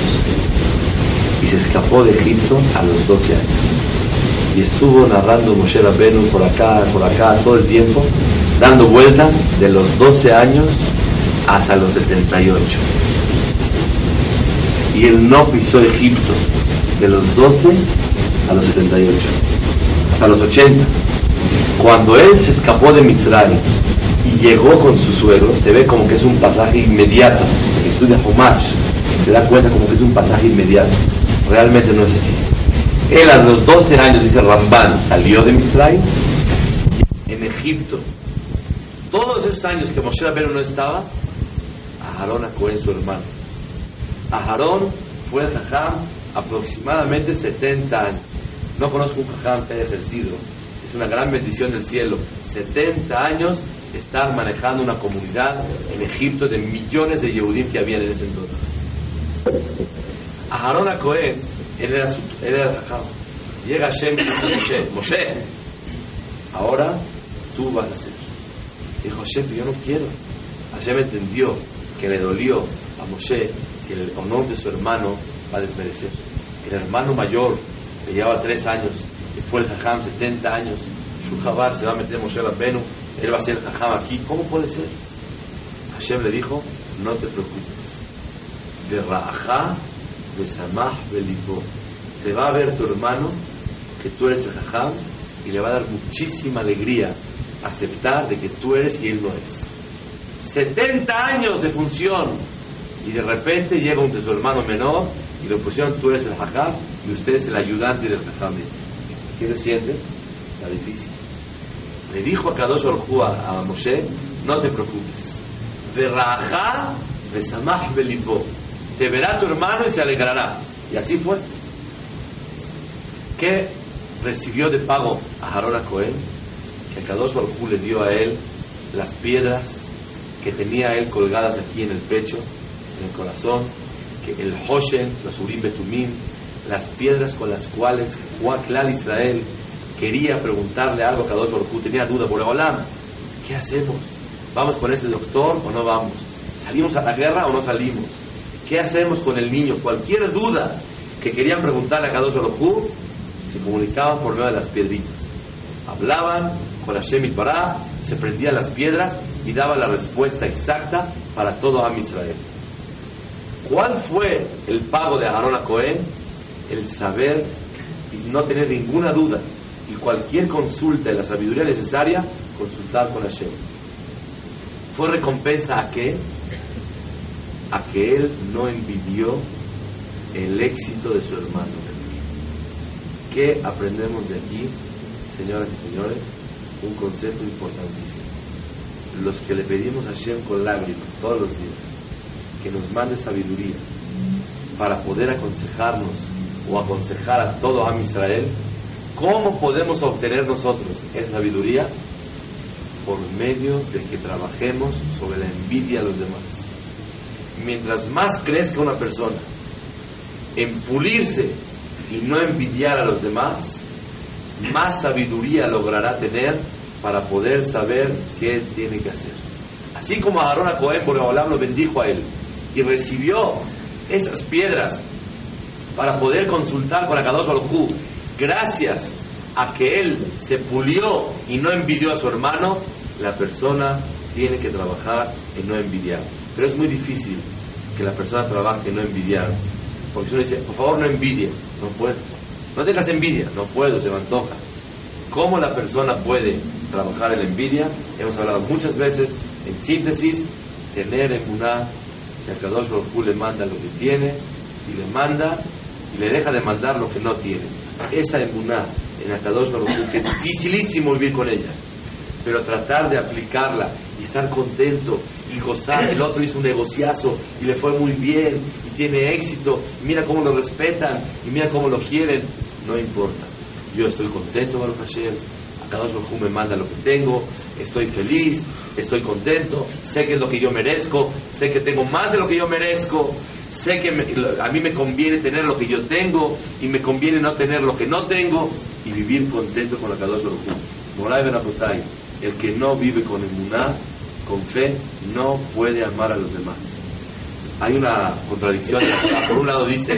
y se escapó de Egipto a los 12 años. Y estuvo narrando Moshe Rabbeinu por acá, por acá, todo el tiempo, dando vueltas de los 12 años hasta los 78. Y él no pisó Egipto de los 12 a los 78, hasta los 80. Cuando él se escapó de Mitzrayim y llegó con su suegro, se ve como que es un pasaje inmediato. Estudia Humash se da cuenta como que es un pasaje inmediato. Realmente no es así. Él a los 12 años, dice Ramban, salió de Mitzrayim en Egipto. Todos esos años que Moshe Rabbeinu no estaba, a Aarón a Cohen, su hermano. A Aarón fue el Jajam aproximadamente 70 años. No conozco un Jajam que haya ejercido. Es una gran bendición del cielo. 70 años estar manejando una comunidad en Egipto de millones de Yehudim que habían en ese entonces. A Aarón a Cohen, él era, su, él era el Jajam. Llega Hashem y dice Moshe, Moshe, ahora tú vas a ser. Dijo Hashem, yo no quiero. Hashem entendió que le dolió a Moshe que el honor de su hermano va a desmerecer. El hermano mayor, que llevaba tres años, que fue el Jajam 70 años, su Jabar se va a meter Moshe Rabbenu, él va a ser el Jajam aquí. ¿Cómo puede ser? Hashem le dijo, no te preocupes. De Ra'ajá, de Samah, Belibó. Te va a ver tu hermano que tú eres el Jajam y le va a dar muchísima alegría aceptar de que tú eres y él no es. 70 años de función y de repente llega un de su hermano menor y le pusieron tú eres el Jajam y usted es el ayudante del Jajam este. ¿Qué se siente? Está difícil. Le dijo a Kadosh Orjú a, a Moshe, no te preocupes. De Rajá, de Samah Belibó. Te verá tu hermano y se alegrará. Y así fue. ¿Qué recibió de pago a Harón Cohen? Que Kadosh Orjú le dio a él las piedras que tenía él colgadas aquí en el pecho, en el corazón, que el Hoshen, los Urim Betumim, las piedras con las cuales Juan Clal Israel quería preguntarle algo a Kadosh Baruj tenía duda por Olam, ¿qué hacemos? ¿Vamos con ese doctor o no vamos? ¿Salimos a la guerra o no salimos? ¿Qué hacemos con el niño? Cualquier duda que querían preguntarle a Kadosh Baruj se comunicaban por medio de las piedritas. Hablaban con Hashem Itbará, se prendían las piedras y daba la respuesta exacta para todo Am Israel. ¿Cuál fue el pago de Aarón a Cohen? El saber y no tener ninguna duda y cualquier consulta de la sabiduría necesaria, consultar con Hashem. ¿Fue recompensa a qué? A que él no envidió el éxito de su hermano. ¿Qué aprendemos de aquí, señoras y señores? Un concepto importantísimo. Los que le pedimos a Hashem con lágrimas todos los días, que nos mande sabiduría para poder aconsejarnos o aconsejar a todo Am Israel, ¿cómo podemos obtener nosotros esa sabiduría? por medio de que trabajemos sobre la envidia a los demás. Mientras más crezca una persona en pulirse y no envidiar a los demás, más sabiduría logrará tener para poder saber qué tiene que hacer. Así como Aarón a Cohen, por lo bendijo a él y recibió esas piedras para poder consultar con Akadosh Baruj gracias a que él se pulió y no envidió a su hermano, la persona tiene que trabajar en no envidiar. Pero es muy difícil que la persona trabaje no envidiar. Porque si uno dice, por favor no envidie, no puedo. No tengas envidia, no puedo, se me antoja. ¿Cómo la persona puede trabajar en la envidia? Hemos hablado muchas veces, en síntesis, tener en una que a Kadosh le manda lo que tiene y le manda y le deja de mandar lo que no tiene. Esa emuná en Akadosh Baruj que es dificilísimo vivir con ella, pero tratar de aplicarla y estar contento y gozar. El otro hizo un negociazo y le fue muy bien y tiene éxito. Mira cómo lo respetan y mira cómo lo quieren. No importa. Yo estoy contento, Baruch Hashem. Akadosh Baruj me manda lo que tengo. Estoy feliz, estoy contento. Sé que es lo que yo merezco. Sé que tengo más de lo que yo merezco sé que a mí me conviene tener lo que yo tengo y me conviene no tener lo que no tengo y vivir contento con la Kadosh Baruj Moray el que no vive con emuná, con fe, no puede amar a los demás. Hay una contradicción. Por un lado dice,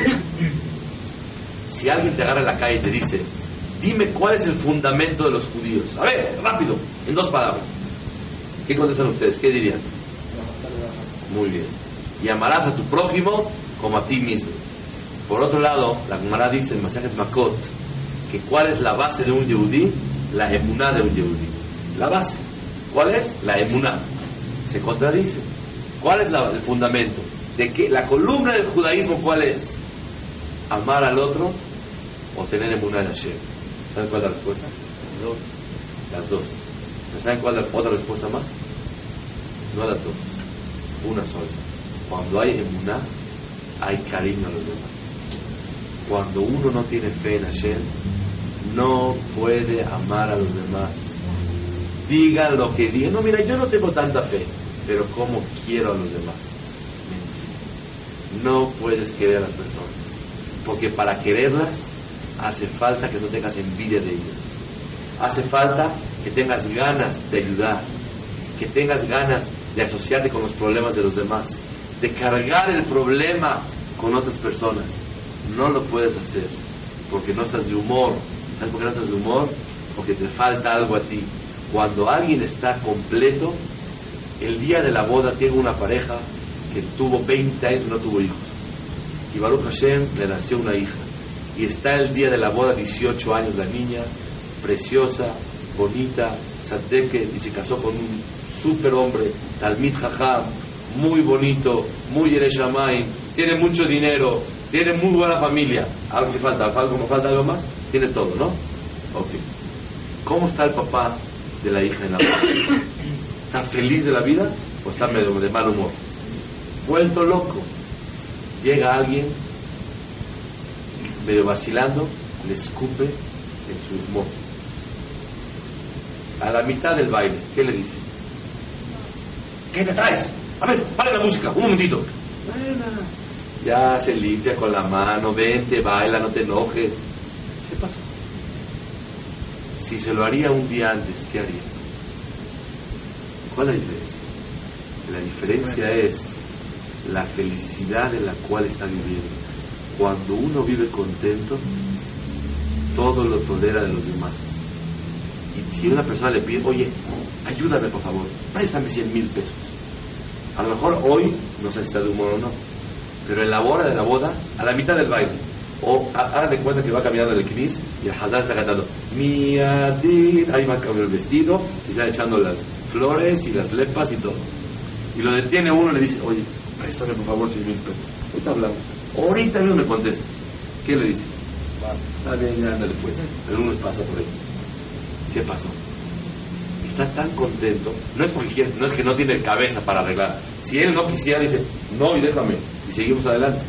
si alguien te agarra en la calle y te dice, dime cuál es el fundamento de los judíos. A ver, rápido, en dos palabras. ¿Qué contestan ustedes? ¿Qué dirían? Muy bien y amarás a tu prójimo como a ti mismo. Por otro lado, la Gemara dice en Masajet Makot que cuál es la base de un yehudí, la emuná de un yehudí. La base. ¿Cuál es? La emuná. Se contradice. ¿Cuál es el fundamento? De que la columna del judaísmo, ¿cuál es? Amar al otro o tener emuná en Hashem. ¿Saben cuál es la respuesta? Las dos. ¿Saben cuál es la otra respuesta más? No las dos. Una sola. Cuando hay emuná, hay cariño a los demás. Cuando uno no tiene fe en Hashem, no puede amar a los demás. Diga lo que diga. No, mira, yo no tengo tanta fe, pero ¿cómo quiero a los demás? No puedes querer a las personas. Porque para quererlas hace falta que no tengas envidia de ellos. Hace falta que tengas ganas de ayudar. Que tengas ganas de asociarte con los problemas de los demás de cargar el problema con otras personas. No lo puedes hacer porque no estás de humor. ¿Sabes por qué no estás de humor? Porque te falta algo a ti. Cuando alguien está completo, el día de la boda tiene una pareja que tuvo 20 años y no tuvo hijos. Y Baruch Hashem le nació una hija. Y está el día de la boda, 18 años la niña, preciosa, bonita, Sadeke, y se casó con un super hombre, Talmid Jajam, muy bonito, muy Ereshamay, tiene mucho dinero, tiene muy buena familia. ¿Algo que falta? ¿Algo, falta algo más? Tiene todo, ¿no? Ok. ¿Cómo está el papá de la hija en la boda? ¿Está feliz de la vida o está medio de mal humor? Vuelto loco. Llega alguien medio vacilando, le escupe en su smoke. A la mitad del baile, ¿qué le dice? ¿Qué te traes? A ver, para la música, un momentito. Ya se limpia con la mano, vente, baila, no te enojes. Si se lo haría un día antes, ¿qué haría? ¿Cuál es la diferencia? La diferencia es la felicidad en la cual está viviendo. Cuando uno vive contento, todo lo tolera de los demás. Y si una persona le pide, oye, ayúdame por favor, préstame 100 mil pesos a lo mejor hoy no sé si está de humor o no, pero en la hora de la boda, a la mitad del baile, o hagan de cuenta que va caminando el knis y el Hazán está cantando Miadit, ahí va con el vestido y está echando las flores y las lepas y todo. Y lo detiene uno y le dice, oye, préstame por favor 100 mil pesos. Ahorita hablamos. Ahorita mismo me contestas. ¿Qué le dice? Está bien, ya ándale pues. Algunos pasa por ellos. ¿Qué pasó? está tan contento, no es porque quiere, no es que no tiene cabeza para arreglar. Si él no quisiera, dice, no, y déjame, y seguimos adelante.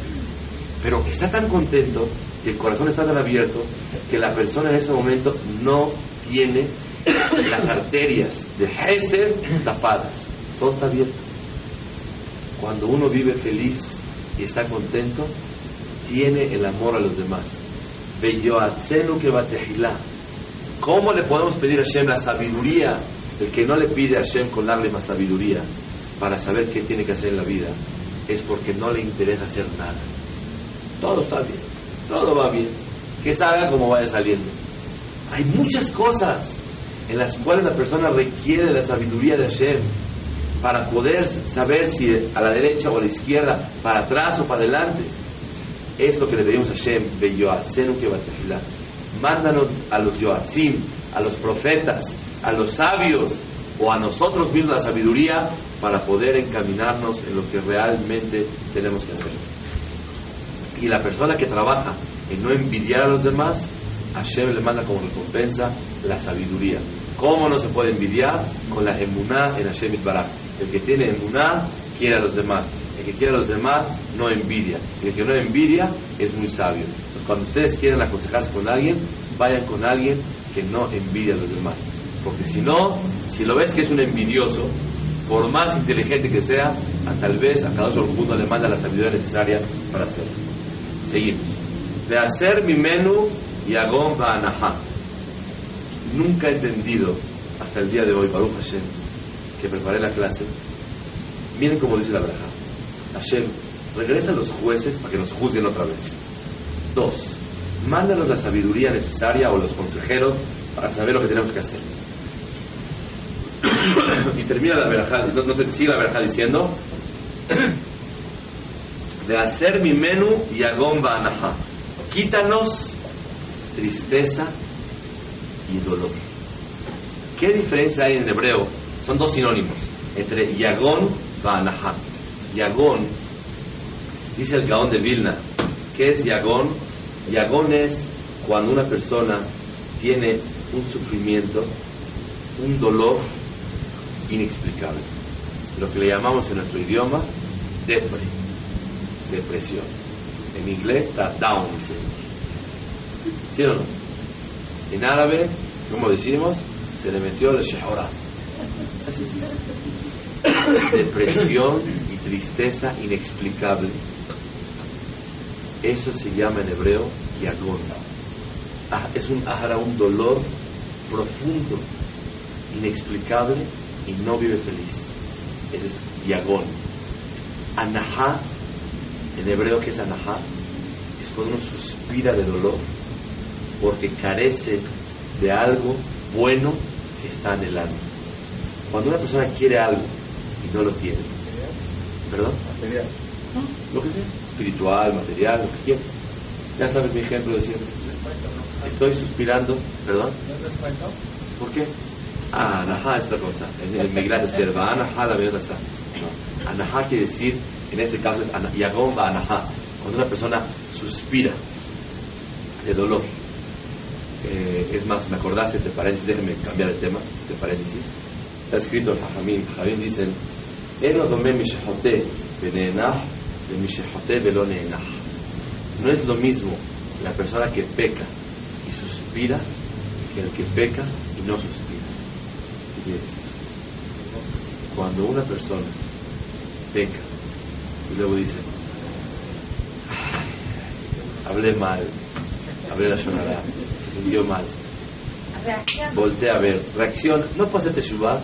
Pero está tan contento, que el corazón está tan abierto, que la persona en ese momento no tiene las arterias de Hesed tapadas. Todo está abierto. Cuando uno vive feliz y está contento, tiene el amor a los demás. ¿Cómo le podemos pedir a Hashem la sabiduría? El que no le pide a Hashem con lágrimas sabiduría para saber qué tiene que hacer en la vida es porque no le interesa hacer nada. Todo está bien, todo va bien. Que salga como vaya saliendo. Hay muchas cosas en las cuales la persona requiere la sabiduría de Hashem para poder saber si a la derecha o a la izquierda, para atrás o para adelante. Es lo que le pedimos a Hashem, Mándanos a los yoatzim, a los profetas, a los sabios o a nosotros mismos la sabiduría para poder encaminarnos en lo que realmente tenemos que hacer. Y la persona que trabaja en no envidiar a los demás, Hashem le manda como recompensa la sabiduría. ¿Cómo no se puede envidiar? Con la emuná en Hashem Itbaraj. El que tiene emuná quiere a los demás. El que quiere a los demás no envidia. El que no envidia es muy sabio. cuando ustedes quieren aconsejarse con alguien, vayan con alguien que no envidia a los demás. Porque si no, si lo ves que es un envidioso, por más inteligente que sea, tal vez a cada uno le manda la sabiduría necesaria para hacerlo. Seguimos. De hacer mi menú y agón anaha. Nunca he entendido hasta el día de hoy, Baruch Hashem, que preparé la clase. Miren cómo dice la braja. Hashem, regresa a los jueces para que nos juzguen otra vez. Dos, mándanos la sabiduría necesaria o los consejeros para saber lo que tenemos que hacer. y termina la verajá, no, no sigue la verajá diciendo de hacer mi menú y anaha. Quítanos tristeza y dolor. ¿Qué diferencia hay en hebreo? Son dos sinónimos entre yagón y anaha. Yagón, dice el Gaón de Vilna, ¿qué es yagón? Yagón es cuando una persona tiene un sufrimiento, un dolor inexplicable. Lo que le llamamos en nuestro idioma depre, depresión. En inglés está down, ¿sí o no? En árabe, como decimos, se le metió el shahora. Depresión y tristeza inexplicable. Eso se llama en hebreo yagón. Ah, es un ahara, un dolor profundo, inexplicable y no vive feliz. Ese es yagón. Anahá, en hebreo que es anahá, es cuando uno suspira de dolor porque carece de algo bueno que está en el alma. Cuando una persona quiere algo y no lo tiene, ¿perdón? Material. Lo que sea, espiritual, material, lo que quieras. Ya sabes mi ejemplo de siempre. Estoy suspirando, ¿perdón? ¿Por qué? Ah, anahá es otra cosa. El Esther, va anahá la verdad. Anahá quiere decir, en este caso es yagón va anahá. Cuando una persona suspira de dolor. Eh, es más, me acordaste de paréntesis, déjenme cambiar el tema de paréntesis. Está escrito en Jajamín, Jajamín dicen, No es lo mismo la persona que peca y suspira que el que peca y no suspira. Cuando una persona peca y luego dice, hablé mal, hablé la sonará, se sintió mal, voltea a ver, reacciona, no puede hacer teshuva,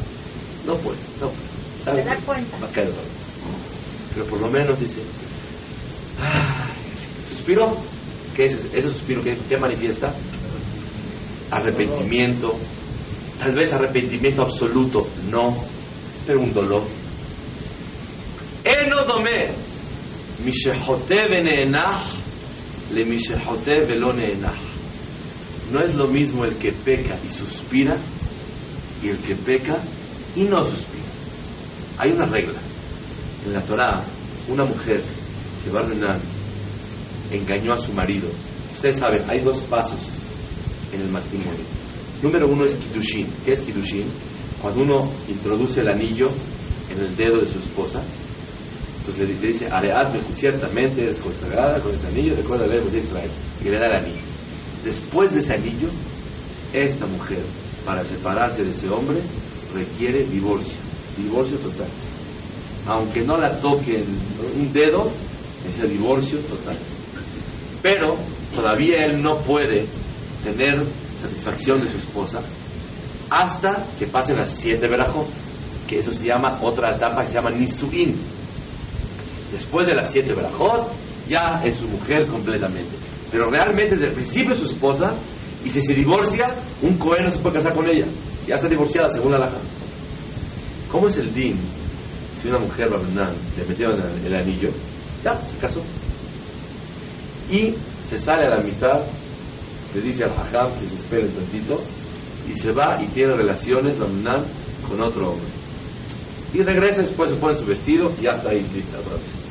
no puede, no puede. ¿Sabe? Va a caer Pero por lo menos dice, suspiro, ¿qué es ese, suspiro? ¿qué, ¿Qué manifiesta? Arrepentimiento, Tal vez arrepentimiento absoluto, no, pero un dolor. Enodome, mishejote le mishejote No es lo mismo el que peca y suspira y el que peca y no suspira. Hay una regla. En la Torah, una mujer que va a engañó a su marido. Ustedes saben, hay dos pasos en el matrimonio Número uno es Kiddushin. ¿Qué es Kiddushin? Cuando uno introduce el anillo en el dedo de su esposa, entonces le, dice, Areadme, ciertamente eres consagrada con ese anillo, recuerda haber de Israel, y le da el anillo. Después de ese anillo, esta mujer para separarse de ese hombre requiere divorcio, divorcio total. Aunque no la toque un dedo, es el divorcio total. Pero todavía él no puede tener satisfacción de su esposa hasta que pasen las siete verajot, que eso se llama otra etapa que se llama Nisuin. Después de las siete verajot, ya es su mujer completamente. Pero realmente desde el principio es su esposa, y si se divorcia, un cohen no se puede casar con ella. Ya está divorciada según la laja. ¿Cómo es el din si una mujer le metieron el, el anillo? Ya, se casó. Y se sale a la mitad, le dice al hajam que se espere un tantito, y se va y tiene relaciones con otro hombre. Y regresa, después se pone su vestido y ya está ahí lista otra vez.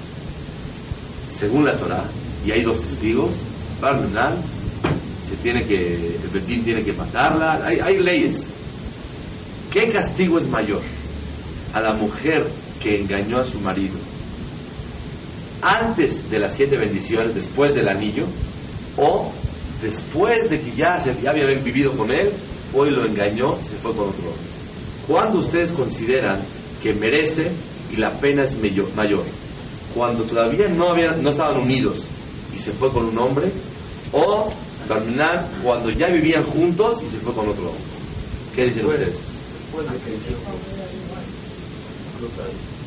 Según la Torah, y hay dos testigos, se tiene que, el Betín tiene que matarla, hay, leyes. ¿Qué castigo es mayor? A la mujer que engañó a su marido antes de las siete bendiciones, después del anillo, o después de que ya, se, había vivido con él, fue y lo engañó se fue con otro hombre. ¿Cuándo ustedes consideran que merece y la pena es mayor? Cuando todavía no, habían, no estaban unidos y se fue con un hombre, o terminar cuando ya vivían juntos y se fue con otro hombre. ¿Qué dicen ustedes?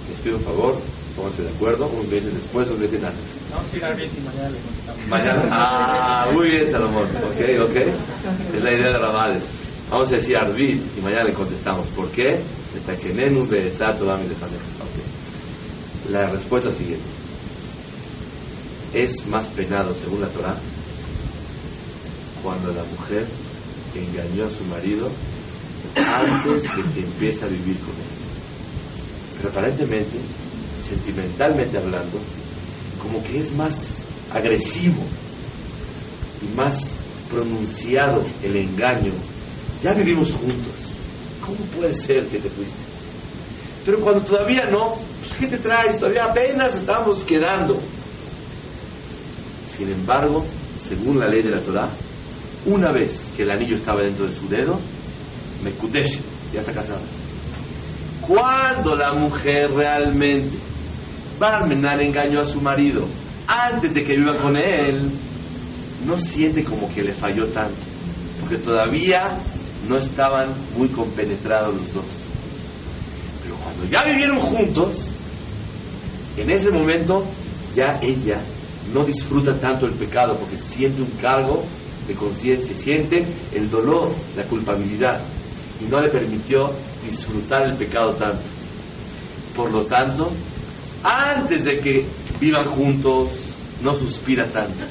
Les pido un favor, pónganse de acuerdo, unos dicen después, otros dicen antes. Vamos a ir a y mañana le contestamos. Mañana, ah, muy bien Salomón, ok, ok. Es la idea de Ramales. Vamos a decir Arbit y mañana le contestamos. ¿Por qué? Okay. La respuesta es siguiente. Es más penado, según la Torah, cuando la mujer engañó a su marido antes de que empiece a vivir con él. Pero aparentemente, sentimentalmente hablando, como que es más agresivo y más pronunciado el engaño. Ya vivimos juntos. ¿Cómo puede ser que te fuiste? Pero cuando todavía no, ¿qué te traes? Todavía apenas estamos quedando. Sin embargo, según la ley de la Torah, una vez que el anillo estaba dentro de su dedo, me kudesh, ya está casada. Cuando la mujer realmente Barmenar engañó a su marido antes de que viva con él, no siente como que le falló tanto, porque todavía no estaban muy compenetrados los dos. Pero cuando ya vivieron juntos, en ese momento ya ella no disfruta tanto el pecado porque siente un cargo de conciencia, siente el dolor, la culpabilidad y no le permitió disfrutar el pecado tanto. Por lo tanto, antes de que vivan juntos, no suspira tanto.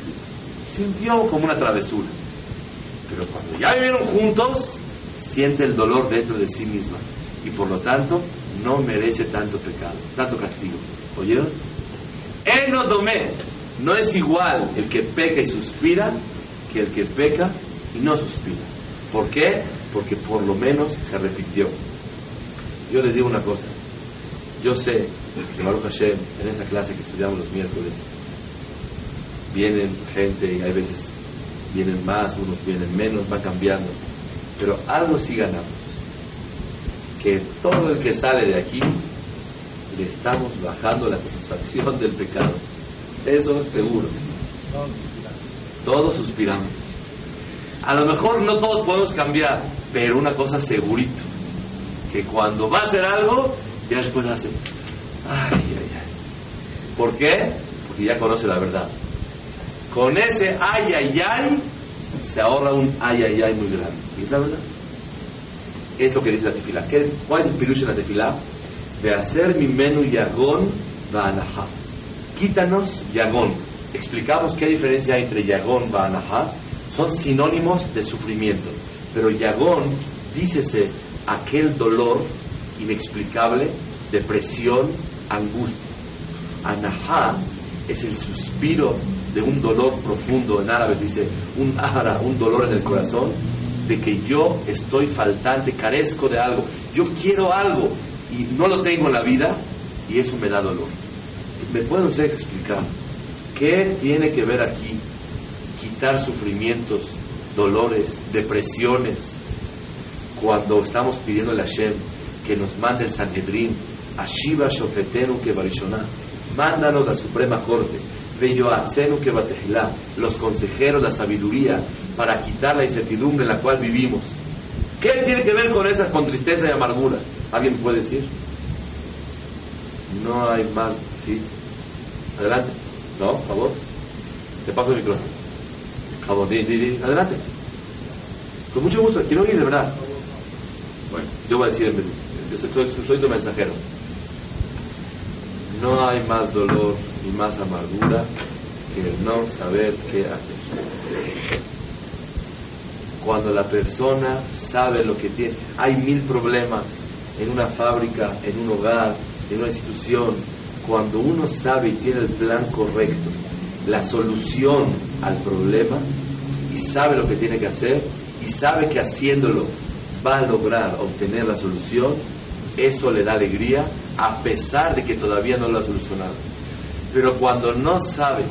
Sintió como una travesura. Pero cuando ya vivieron juntos, siente el dolor dentro de sí misma. Y por lo tanto, no merece tanto pecado, tanto castigo. ¿Oyeron? Enodomé. No es igual el que peca y suspira que el que peca y no suspira. ¿Por qué? Porque por lo menos se repitió. Yo les digo una cosa. Yo sé que Baruch Hashem, en esa clase que estudiamos los miércoles, vienen gente y hay veces vienen más, unos vienen menos, va cambiando. Pero algo sí ganamos. Que todo el que sale de aquí le estamos bajando la satisfacción del pecado. Eso seguro. Todos suspiramos. A lo mejor no todos podemos cambiar, pero una cosa segurito, que cuando va a hacer algo, ya después hace, ay, ay, ay. ¿Por qué? Porque ya conoce la verdad. Con ese ay, ay, ay, se ahorra un ay, ay, ay muy grande. ¿Y es la verdad? Es lo que dice la tefila. ¿Qué es, ¿Cuál es el pirush en la tefila? De hacer mi menú yagón ba'anaha. Quítanos yagón. Explicamos qué diferencia hay entre yagón ba'anaha. Son sinónimos de sufrimiento. Pero yagón, dícese aquel dolor inexplicable, depresión, angustia. Anahá es el suspiro de un dolor profundo, en árabe dice un ara, un dolor en el corazón, de que yo estoy faltante, carezco de algo, yo quiero algo y no lo tengo en la vida y eso me da dolor. ¿Me pueden ustedes explicar qué tiene que ver aquí quitar sufrimientos, dolores, depresiones, cuando estamos pidiendo a Hashem que nos mande el Sanhedrin, Ashiva Shofetenu que mándanos la Suprema Corte, los consejeros, la sabiduría, para quitar la incertidumbre en la cual vivimos. ¿Qué tiene que ver con esa, con tristeza y amargura? ¿Alguien puede decir? No hay más, ¿sí? Adelante. No, por favor. Te paso el micrófono. Favor, di, di, di. Adelante. Con mucho gusto, quiero oír de verdad. Bueno, yo voy a decir, soy, soy tu mensajero. No hay más dolor y más amargura que el no saber qué hacer. Cuando la persona sabe lo que tiene, hay mil problemas en una fábrica, en un hogar, en una institución. Cuando uno sabe y tiene el plan correcto, la solución al problema y sabe lo que tiene que hacer y sabe que haciéndolo va a lograr obtener la solución, eso le da alegría a pesar de que todavía no lo ha solucionado. Pero cuando no sabe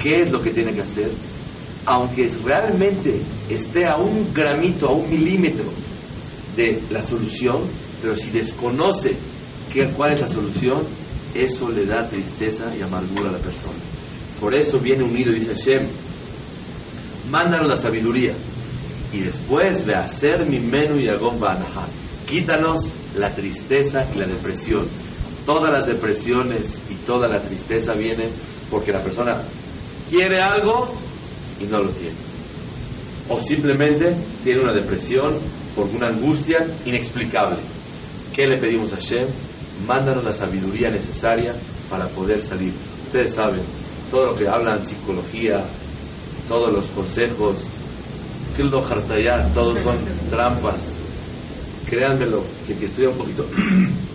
qué es lo que tiene que hacer, aunque realmente esté a un gramito, a un milímetro de la solución, pero si desconoce qué, cuál es la solución, eso le da tristeza y amargura a la persona. Por eso viene unido dice Hashem, mándanos la sabiduría y después ve hacer mi menú y agón banaha. Quítanos la tristeza y la depresión. Todas las depresiones y toda la tristeza vienen porque la persona quiere algo y no lo tiene. O simplemente tiene una depresión por una angustia inexplicable. ¿Qué le pedimos a Hashem? Mándanos la sabiduría necesaria para poder salir. Ustedes saben, todo lo que hablan psicología, todos los consejos, Kildo Hartayat, todos son trampas. Créanmelo, que que estudia un poquito,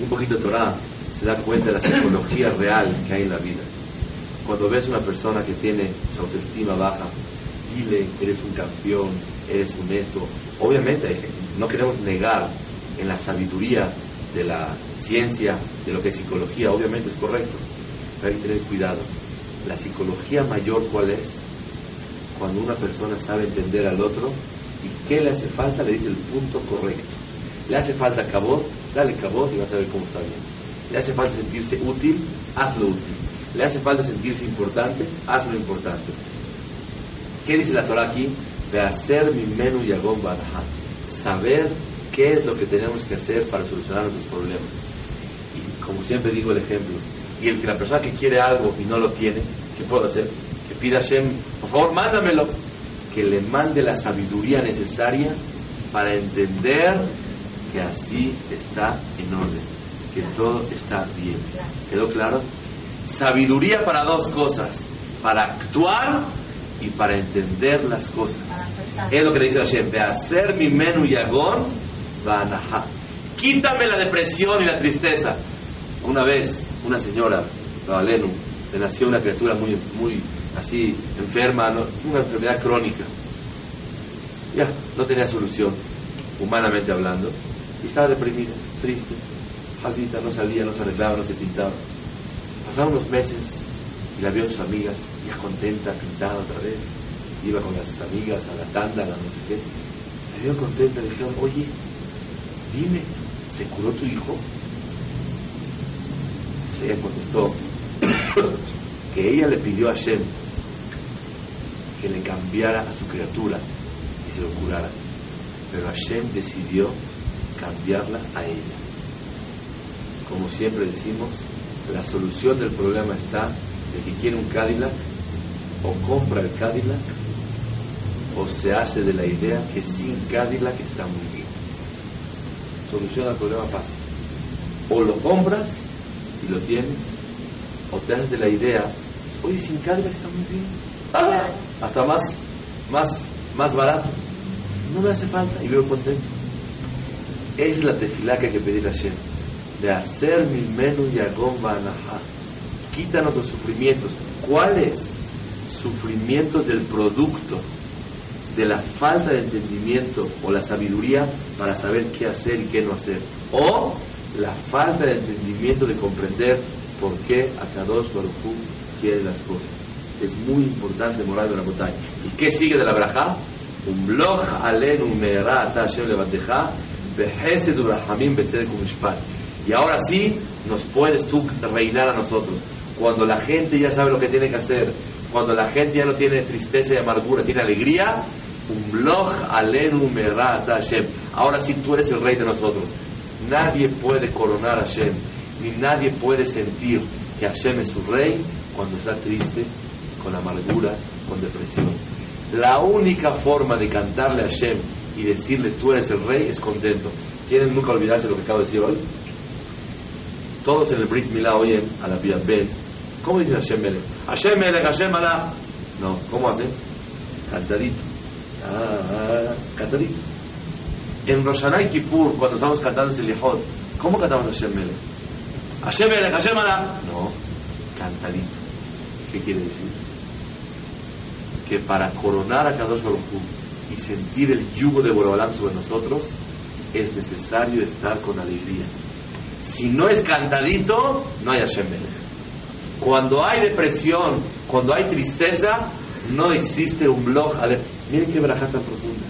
un poquito de Torah, se da cuenta de la psicología real que hay en la vida. Cuando ves una persona que tiene su autoestima baja, dile, eres un campeón, eres honesto. Obviamente, no queremos negar en la sabiduría de la ciencia, de lo que es psicología, obviamente es correcto. Pero hay que tener cuidado. La psicología mayor, ¿cuál es? Cuando una persona sabe entender al otro y qué le hace falta, le dice el punto correcto. Le hace falta cabot, dale cabot y vas a ver cómo está bien. Le hace falta sentirse útil, hazlo útil. Le hace falta sentirse importante, hazlo importante. ¿Qué dice la Torah aquí? De hacer mi menú y agón baraja. Saber qué es lo que tenemos que hacer para solucionar nuestros problemas. Y como siempre digo el ejemplo, y el que la persona que quiere algo y no lo tiene, ¿qué puedo hacer? Que pida a Hashem, por favor, mándamelo. Que le mande la sabiduría necesaria para entender que así está en orden, que todo está bien. ¿Quedó claro? Sabiduría para dos cosas, para actuar y para entender las cosas. Es lo que le dice Hashem, de hacer mi menú y agón, banaja. Quítame la depresión y la tristeza. Una vez, una señora, Babalenu, le nació una criatura muy, muy así, enferma, ¿no? una enfermedad crónica. Ya, no tenía solución, humanamente hablando, y estaba deprimida, triste. Jazita, no salía, no se arreglaba, no se pintaba. Pasaron unos meses y la vio en sus amigas, ya contenta, pintada otra vez. Iba con las amigas a la tanda, a la no sé qué. La vio contenta, le dijeron, oye, dime, ¿se curó tu hijo? Entonces ella contestó que ella le pidió a Hashem que le cambiara a su criatura y se lo curara. Pero Hashem decidió cambiarla a ella. Como siempre decimos, la solución del problema está de que quiere un Cadillac o compra el Cadillac o se hace de la idea que sin Cadillac está muy bien. Solución al problema fácil. O lo compras y lo tienes, o te haces de la idea, oye, sin Cadillac está muy bien. Ah, hasta más, más, más barato. No me hace falta y vivo contento. Es la tefilá que hay que pedir a Hashem. De hacer mi menú y agón banaja. Quítanos los sufrimientos. ¿Cuáles? Sufrimientos del producto, de la falta de entendimiento o la sabiduría para saber qué hacer y qué no hacer. O la falta de entendimiento de comprender por qué Akadosh Baruj Hu quiere las cosas. Es muy importante morar de la montaña. ¿Y qué sigue de la braja? Umloch alenu me'era ata Umishpat. Y ahora sí, nos puedes tú reinar a nosotros. Cuando la gente ya sabe lo que tiene que hacer, cuando la gente ya no tiene tristeza y amargura, tiene alegría. Ahora sí tú eres el rey de nosotros. Nadie puede coronar a Hashem, ni nadie puede sentir que Hashem es su rey cuando está triste, con amargura, con depresión. La única forma de cantarle a Hashem y decirle tú eres el rey es contento. ¿Quieren nunca olvidarse lo que acabo de decir hoy? Todos en el Brit Milá oyen a la Piat Ben. ¿Cómo dicen Hashem Melech? Hashem Melech, Hashem Alá. No, ¿cómo hacen? Cantadito. Ah, cantadito. En Roshaná y Kippur, cuando estamos cantando Selihot, ¿cómo cantamos Hashem Melech? Hashem Melech, Hashem Alá. No, cantadito. ¿Qué quiere decir? Que para coronar a Kadosh Baruj y sentir el yugo de Borobalam sobre nosotros, es necesario estar con alegría. Si no es cantadito, no hay Hashem. Cuando hay depresión, cuando hay tristeza, no existe un blog. Miren qué verajá tan profunda.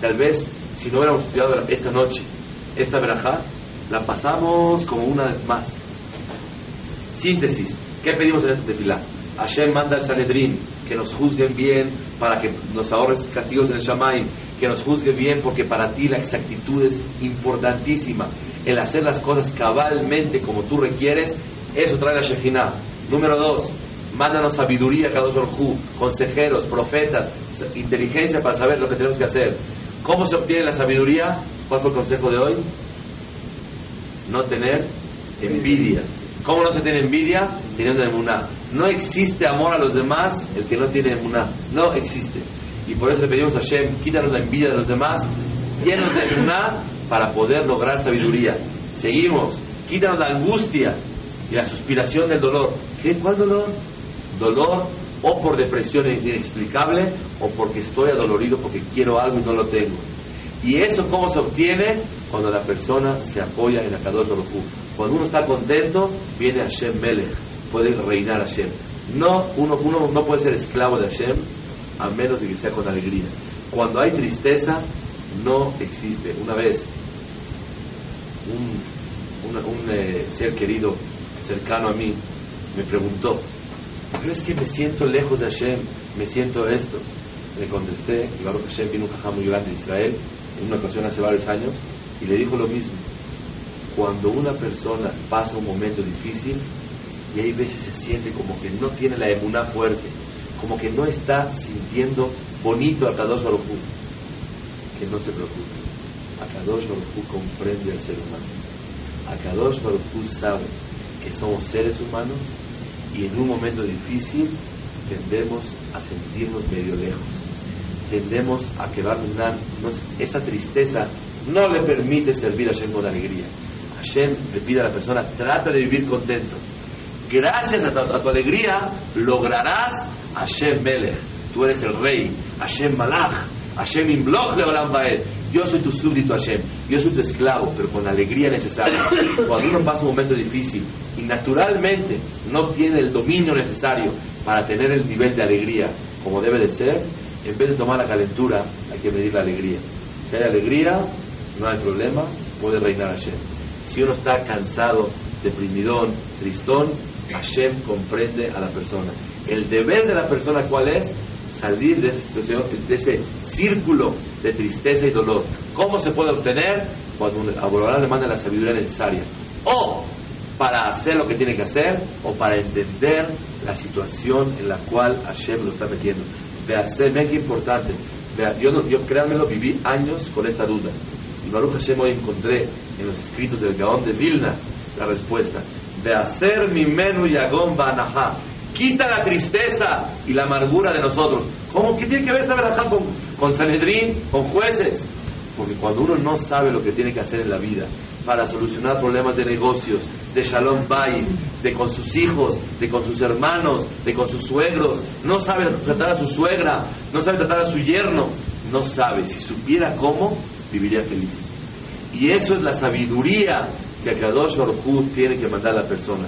Tal vez, si no hubiéramos estudiado esta noche, esta verajá, la pasamos como una vez más. Síntesis. ¿Qué pedimos en esta tefilá? Hashem manda al Sanedrín que nos juzguen bien para que nos ahorres castigos en el Shamaim, que nos juzguen bien porque para ti la exactitud es importantísima. El hacer las cosas cabalmente como tú requieres, eso trae la Shekhinah. Número dos, mándanos sabiduría, Kadosh Baruj consejeros, profetas, inteligencia para saber lo que tenemos que hacer. ¿Cómo se obtiene la sabiduría? ¿Cuál fue el consejo de hoy? No tener envidia. ¿Cómo no se tiene envidia? Teniendo emuná. No existe amor a los demás el que no tiene emuná. No existe. Y por eso le pedimos a Hashem, quítanos la envidia de los demás, llenos de emuná para poder lograr sabiduría. Seguimos. Quítanos la angustia y la suspiración del dolor. ¿Qué? ¿Cuál dolor? Dolor o por depresión inexplicable o porque estoy adolorido porque quiero algo y no lo tengo. ¿Y eso cómo se obtiene? Cuando la persona se apoya en Akadosh Baruj Hu. Cuando uno está contento, viene Hashem Melech, puede reinar Hashem. No, uno, uno no puede ser esclavo de Hashem a menos de que sea con alegría. Cuando hay tristeza, no existe. Una vez, un, un, eh, ser querido cercano a mí me preguntó, pero es que me siento lejos de Hashem, me siento esto. Le contesté, y Baruch Hashem vino un jajá muy grande de Israel, en una ocasión hace varios años, y le dijo lo mismo. Cuando una persona pasa un momento difícil, y hay veces se siente como que no tiene la emuná fuerte, como que no está sintiendo bonito a Kadosh Baruj Hu, que no se preocupe. A Kadosh comprende al ser humano. A Kadosh Baruj Hu sabe que somos seres humanos y en un momento difícil tendemos a sentirnos medio lejos. Tendemos a quedarnos nos- esa tristeza no le permite servir a Hashem con alegría. Hashem le pide a la persona, trata de vivir contento. Gracias a tu, tu alegría lograrás Hashem Melech. Tú eres el rey, Hashem Malach, Hashem Imloch Leolam Baed. Yo soy tu súbdito Hashem, yo soy tu esclavo, pero con la alegría necesaria. Cuando uno pasa un momento difícil y naturalmente no tiene el dominio necesario para tener el nivel de alegría como debe de ser, en vez de tomar la calentura, hay que medir la alegría. Si hay alegría, no hay problema, puede reinar Hashem. Si uno está cansado, deprimidón, tristón, Hashem comprende a la persona. El deber de la persona, ¿cuál es? Salir de esa situación, de ese círculo de tristeza y dolor. ¿Cómo se puede obtener? Cuando a Borobalá le manda la sabiduría necesaria. O para hacer lo que tiene que hacer, o para entender la situación en la cual Hashem lo está metiendo. Vea, sé, ven qué importante. Yo, yo créanmelo, viví años con esta duda. Baruch Hashem hoy encontré en los escritos del Gaón de Vilna la respuesta. De hacer mi menú yagón banajá. Quita la tristeza y la amargura de nosotros. ¿Cómo? ¿Qué tiene que ver esta verajá con, con Sanedrín, con jueces? Porque cuando uno no sabe lo que tiene que hacer en la vida para solucionar problemas de negocios, de shalom bayit, de con sus hijos, de con sus hermanos, de con sus suegros, no sabe tratar a su suegra, no sabe tratar a su yerno, no sabe. Si supiera cómo, viviría feliz. Y eso es la sabiduría que Akadosh Baruj tiene que mandar a la persona.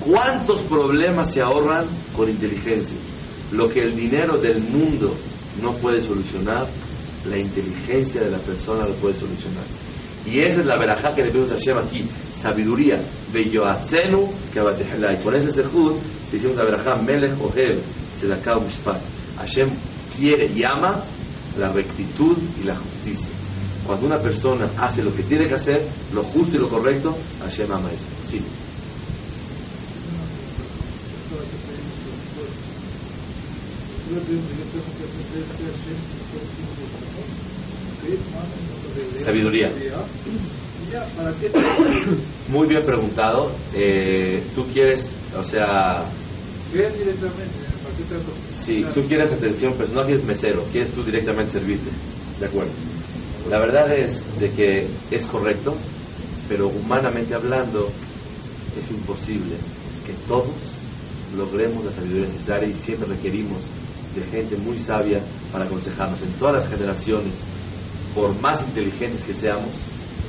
¿Cuántos problemas se ahorran con inteligencia? Lo que el dinero del mundo no puede solucionar, la inteligencia de la persona lo puede solucionar. Y esa es la verajá que le pedimos a Hashem aquí, sabiduría de Yoatzenu que Y con ese sejud decimos la verajá Melech Ohev Tzedakah Mishpat. Hashem quiere y ama la rectitud y la justicia. Cuando una persona hace lo que tiene que hacer, lo justo y lo correcto, Hashem ama eso. Sí. Sabiduría. Muy bien preguntado. Eh, tú quieres, o sea, si tú quieres atención pero no quieres mesero, quieres tú directamente servirte. De acuerdo. La verdad es de que es correcto, pero humanamente hablando es imposible que todos logremos la sabiduría necesaria y siempre requerimos de gente muy sabia para aconsejarnos. En todas las generaciones, por más inteligentes que seamos,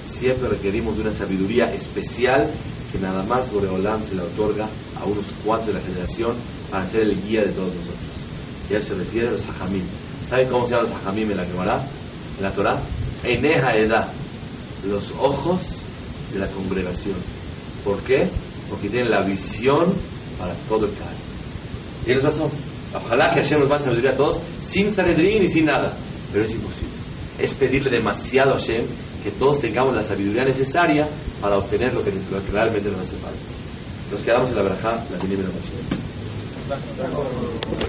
siempre requerimos de una sabiduría especial que nada más Boreolam se la otorga a unos cuantos de la generación para ser el guía de todos nosotros. Y él se refiere a los hajamim. ¿Saben cómo se llama los hajamim en la Gemara? En la Torah. Eneja edad. Los ojos de la congregación. ¿Por qué? Porque tienen la visión para todo el Cali. Tienes razón. Ojalá que Hashem nos mande sabiduría a todos, sin Sanedrín y sin nada. Pero es imposible. Es pedirle demasiado a Hashem que todos tengamos la sabiduría necesaria para obtener lo que, lo realmente nos hace falta. Nos quedamos en la verajá, la en la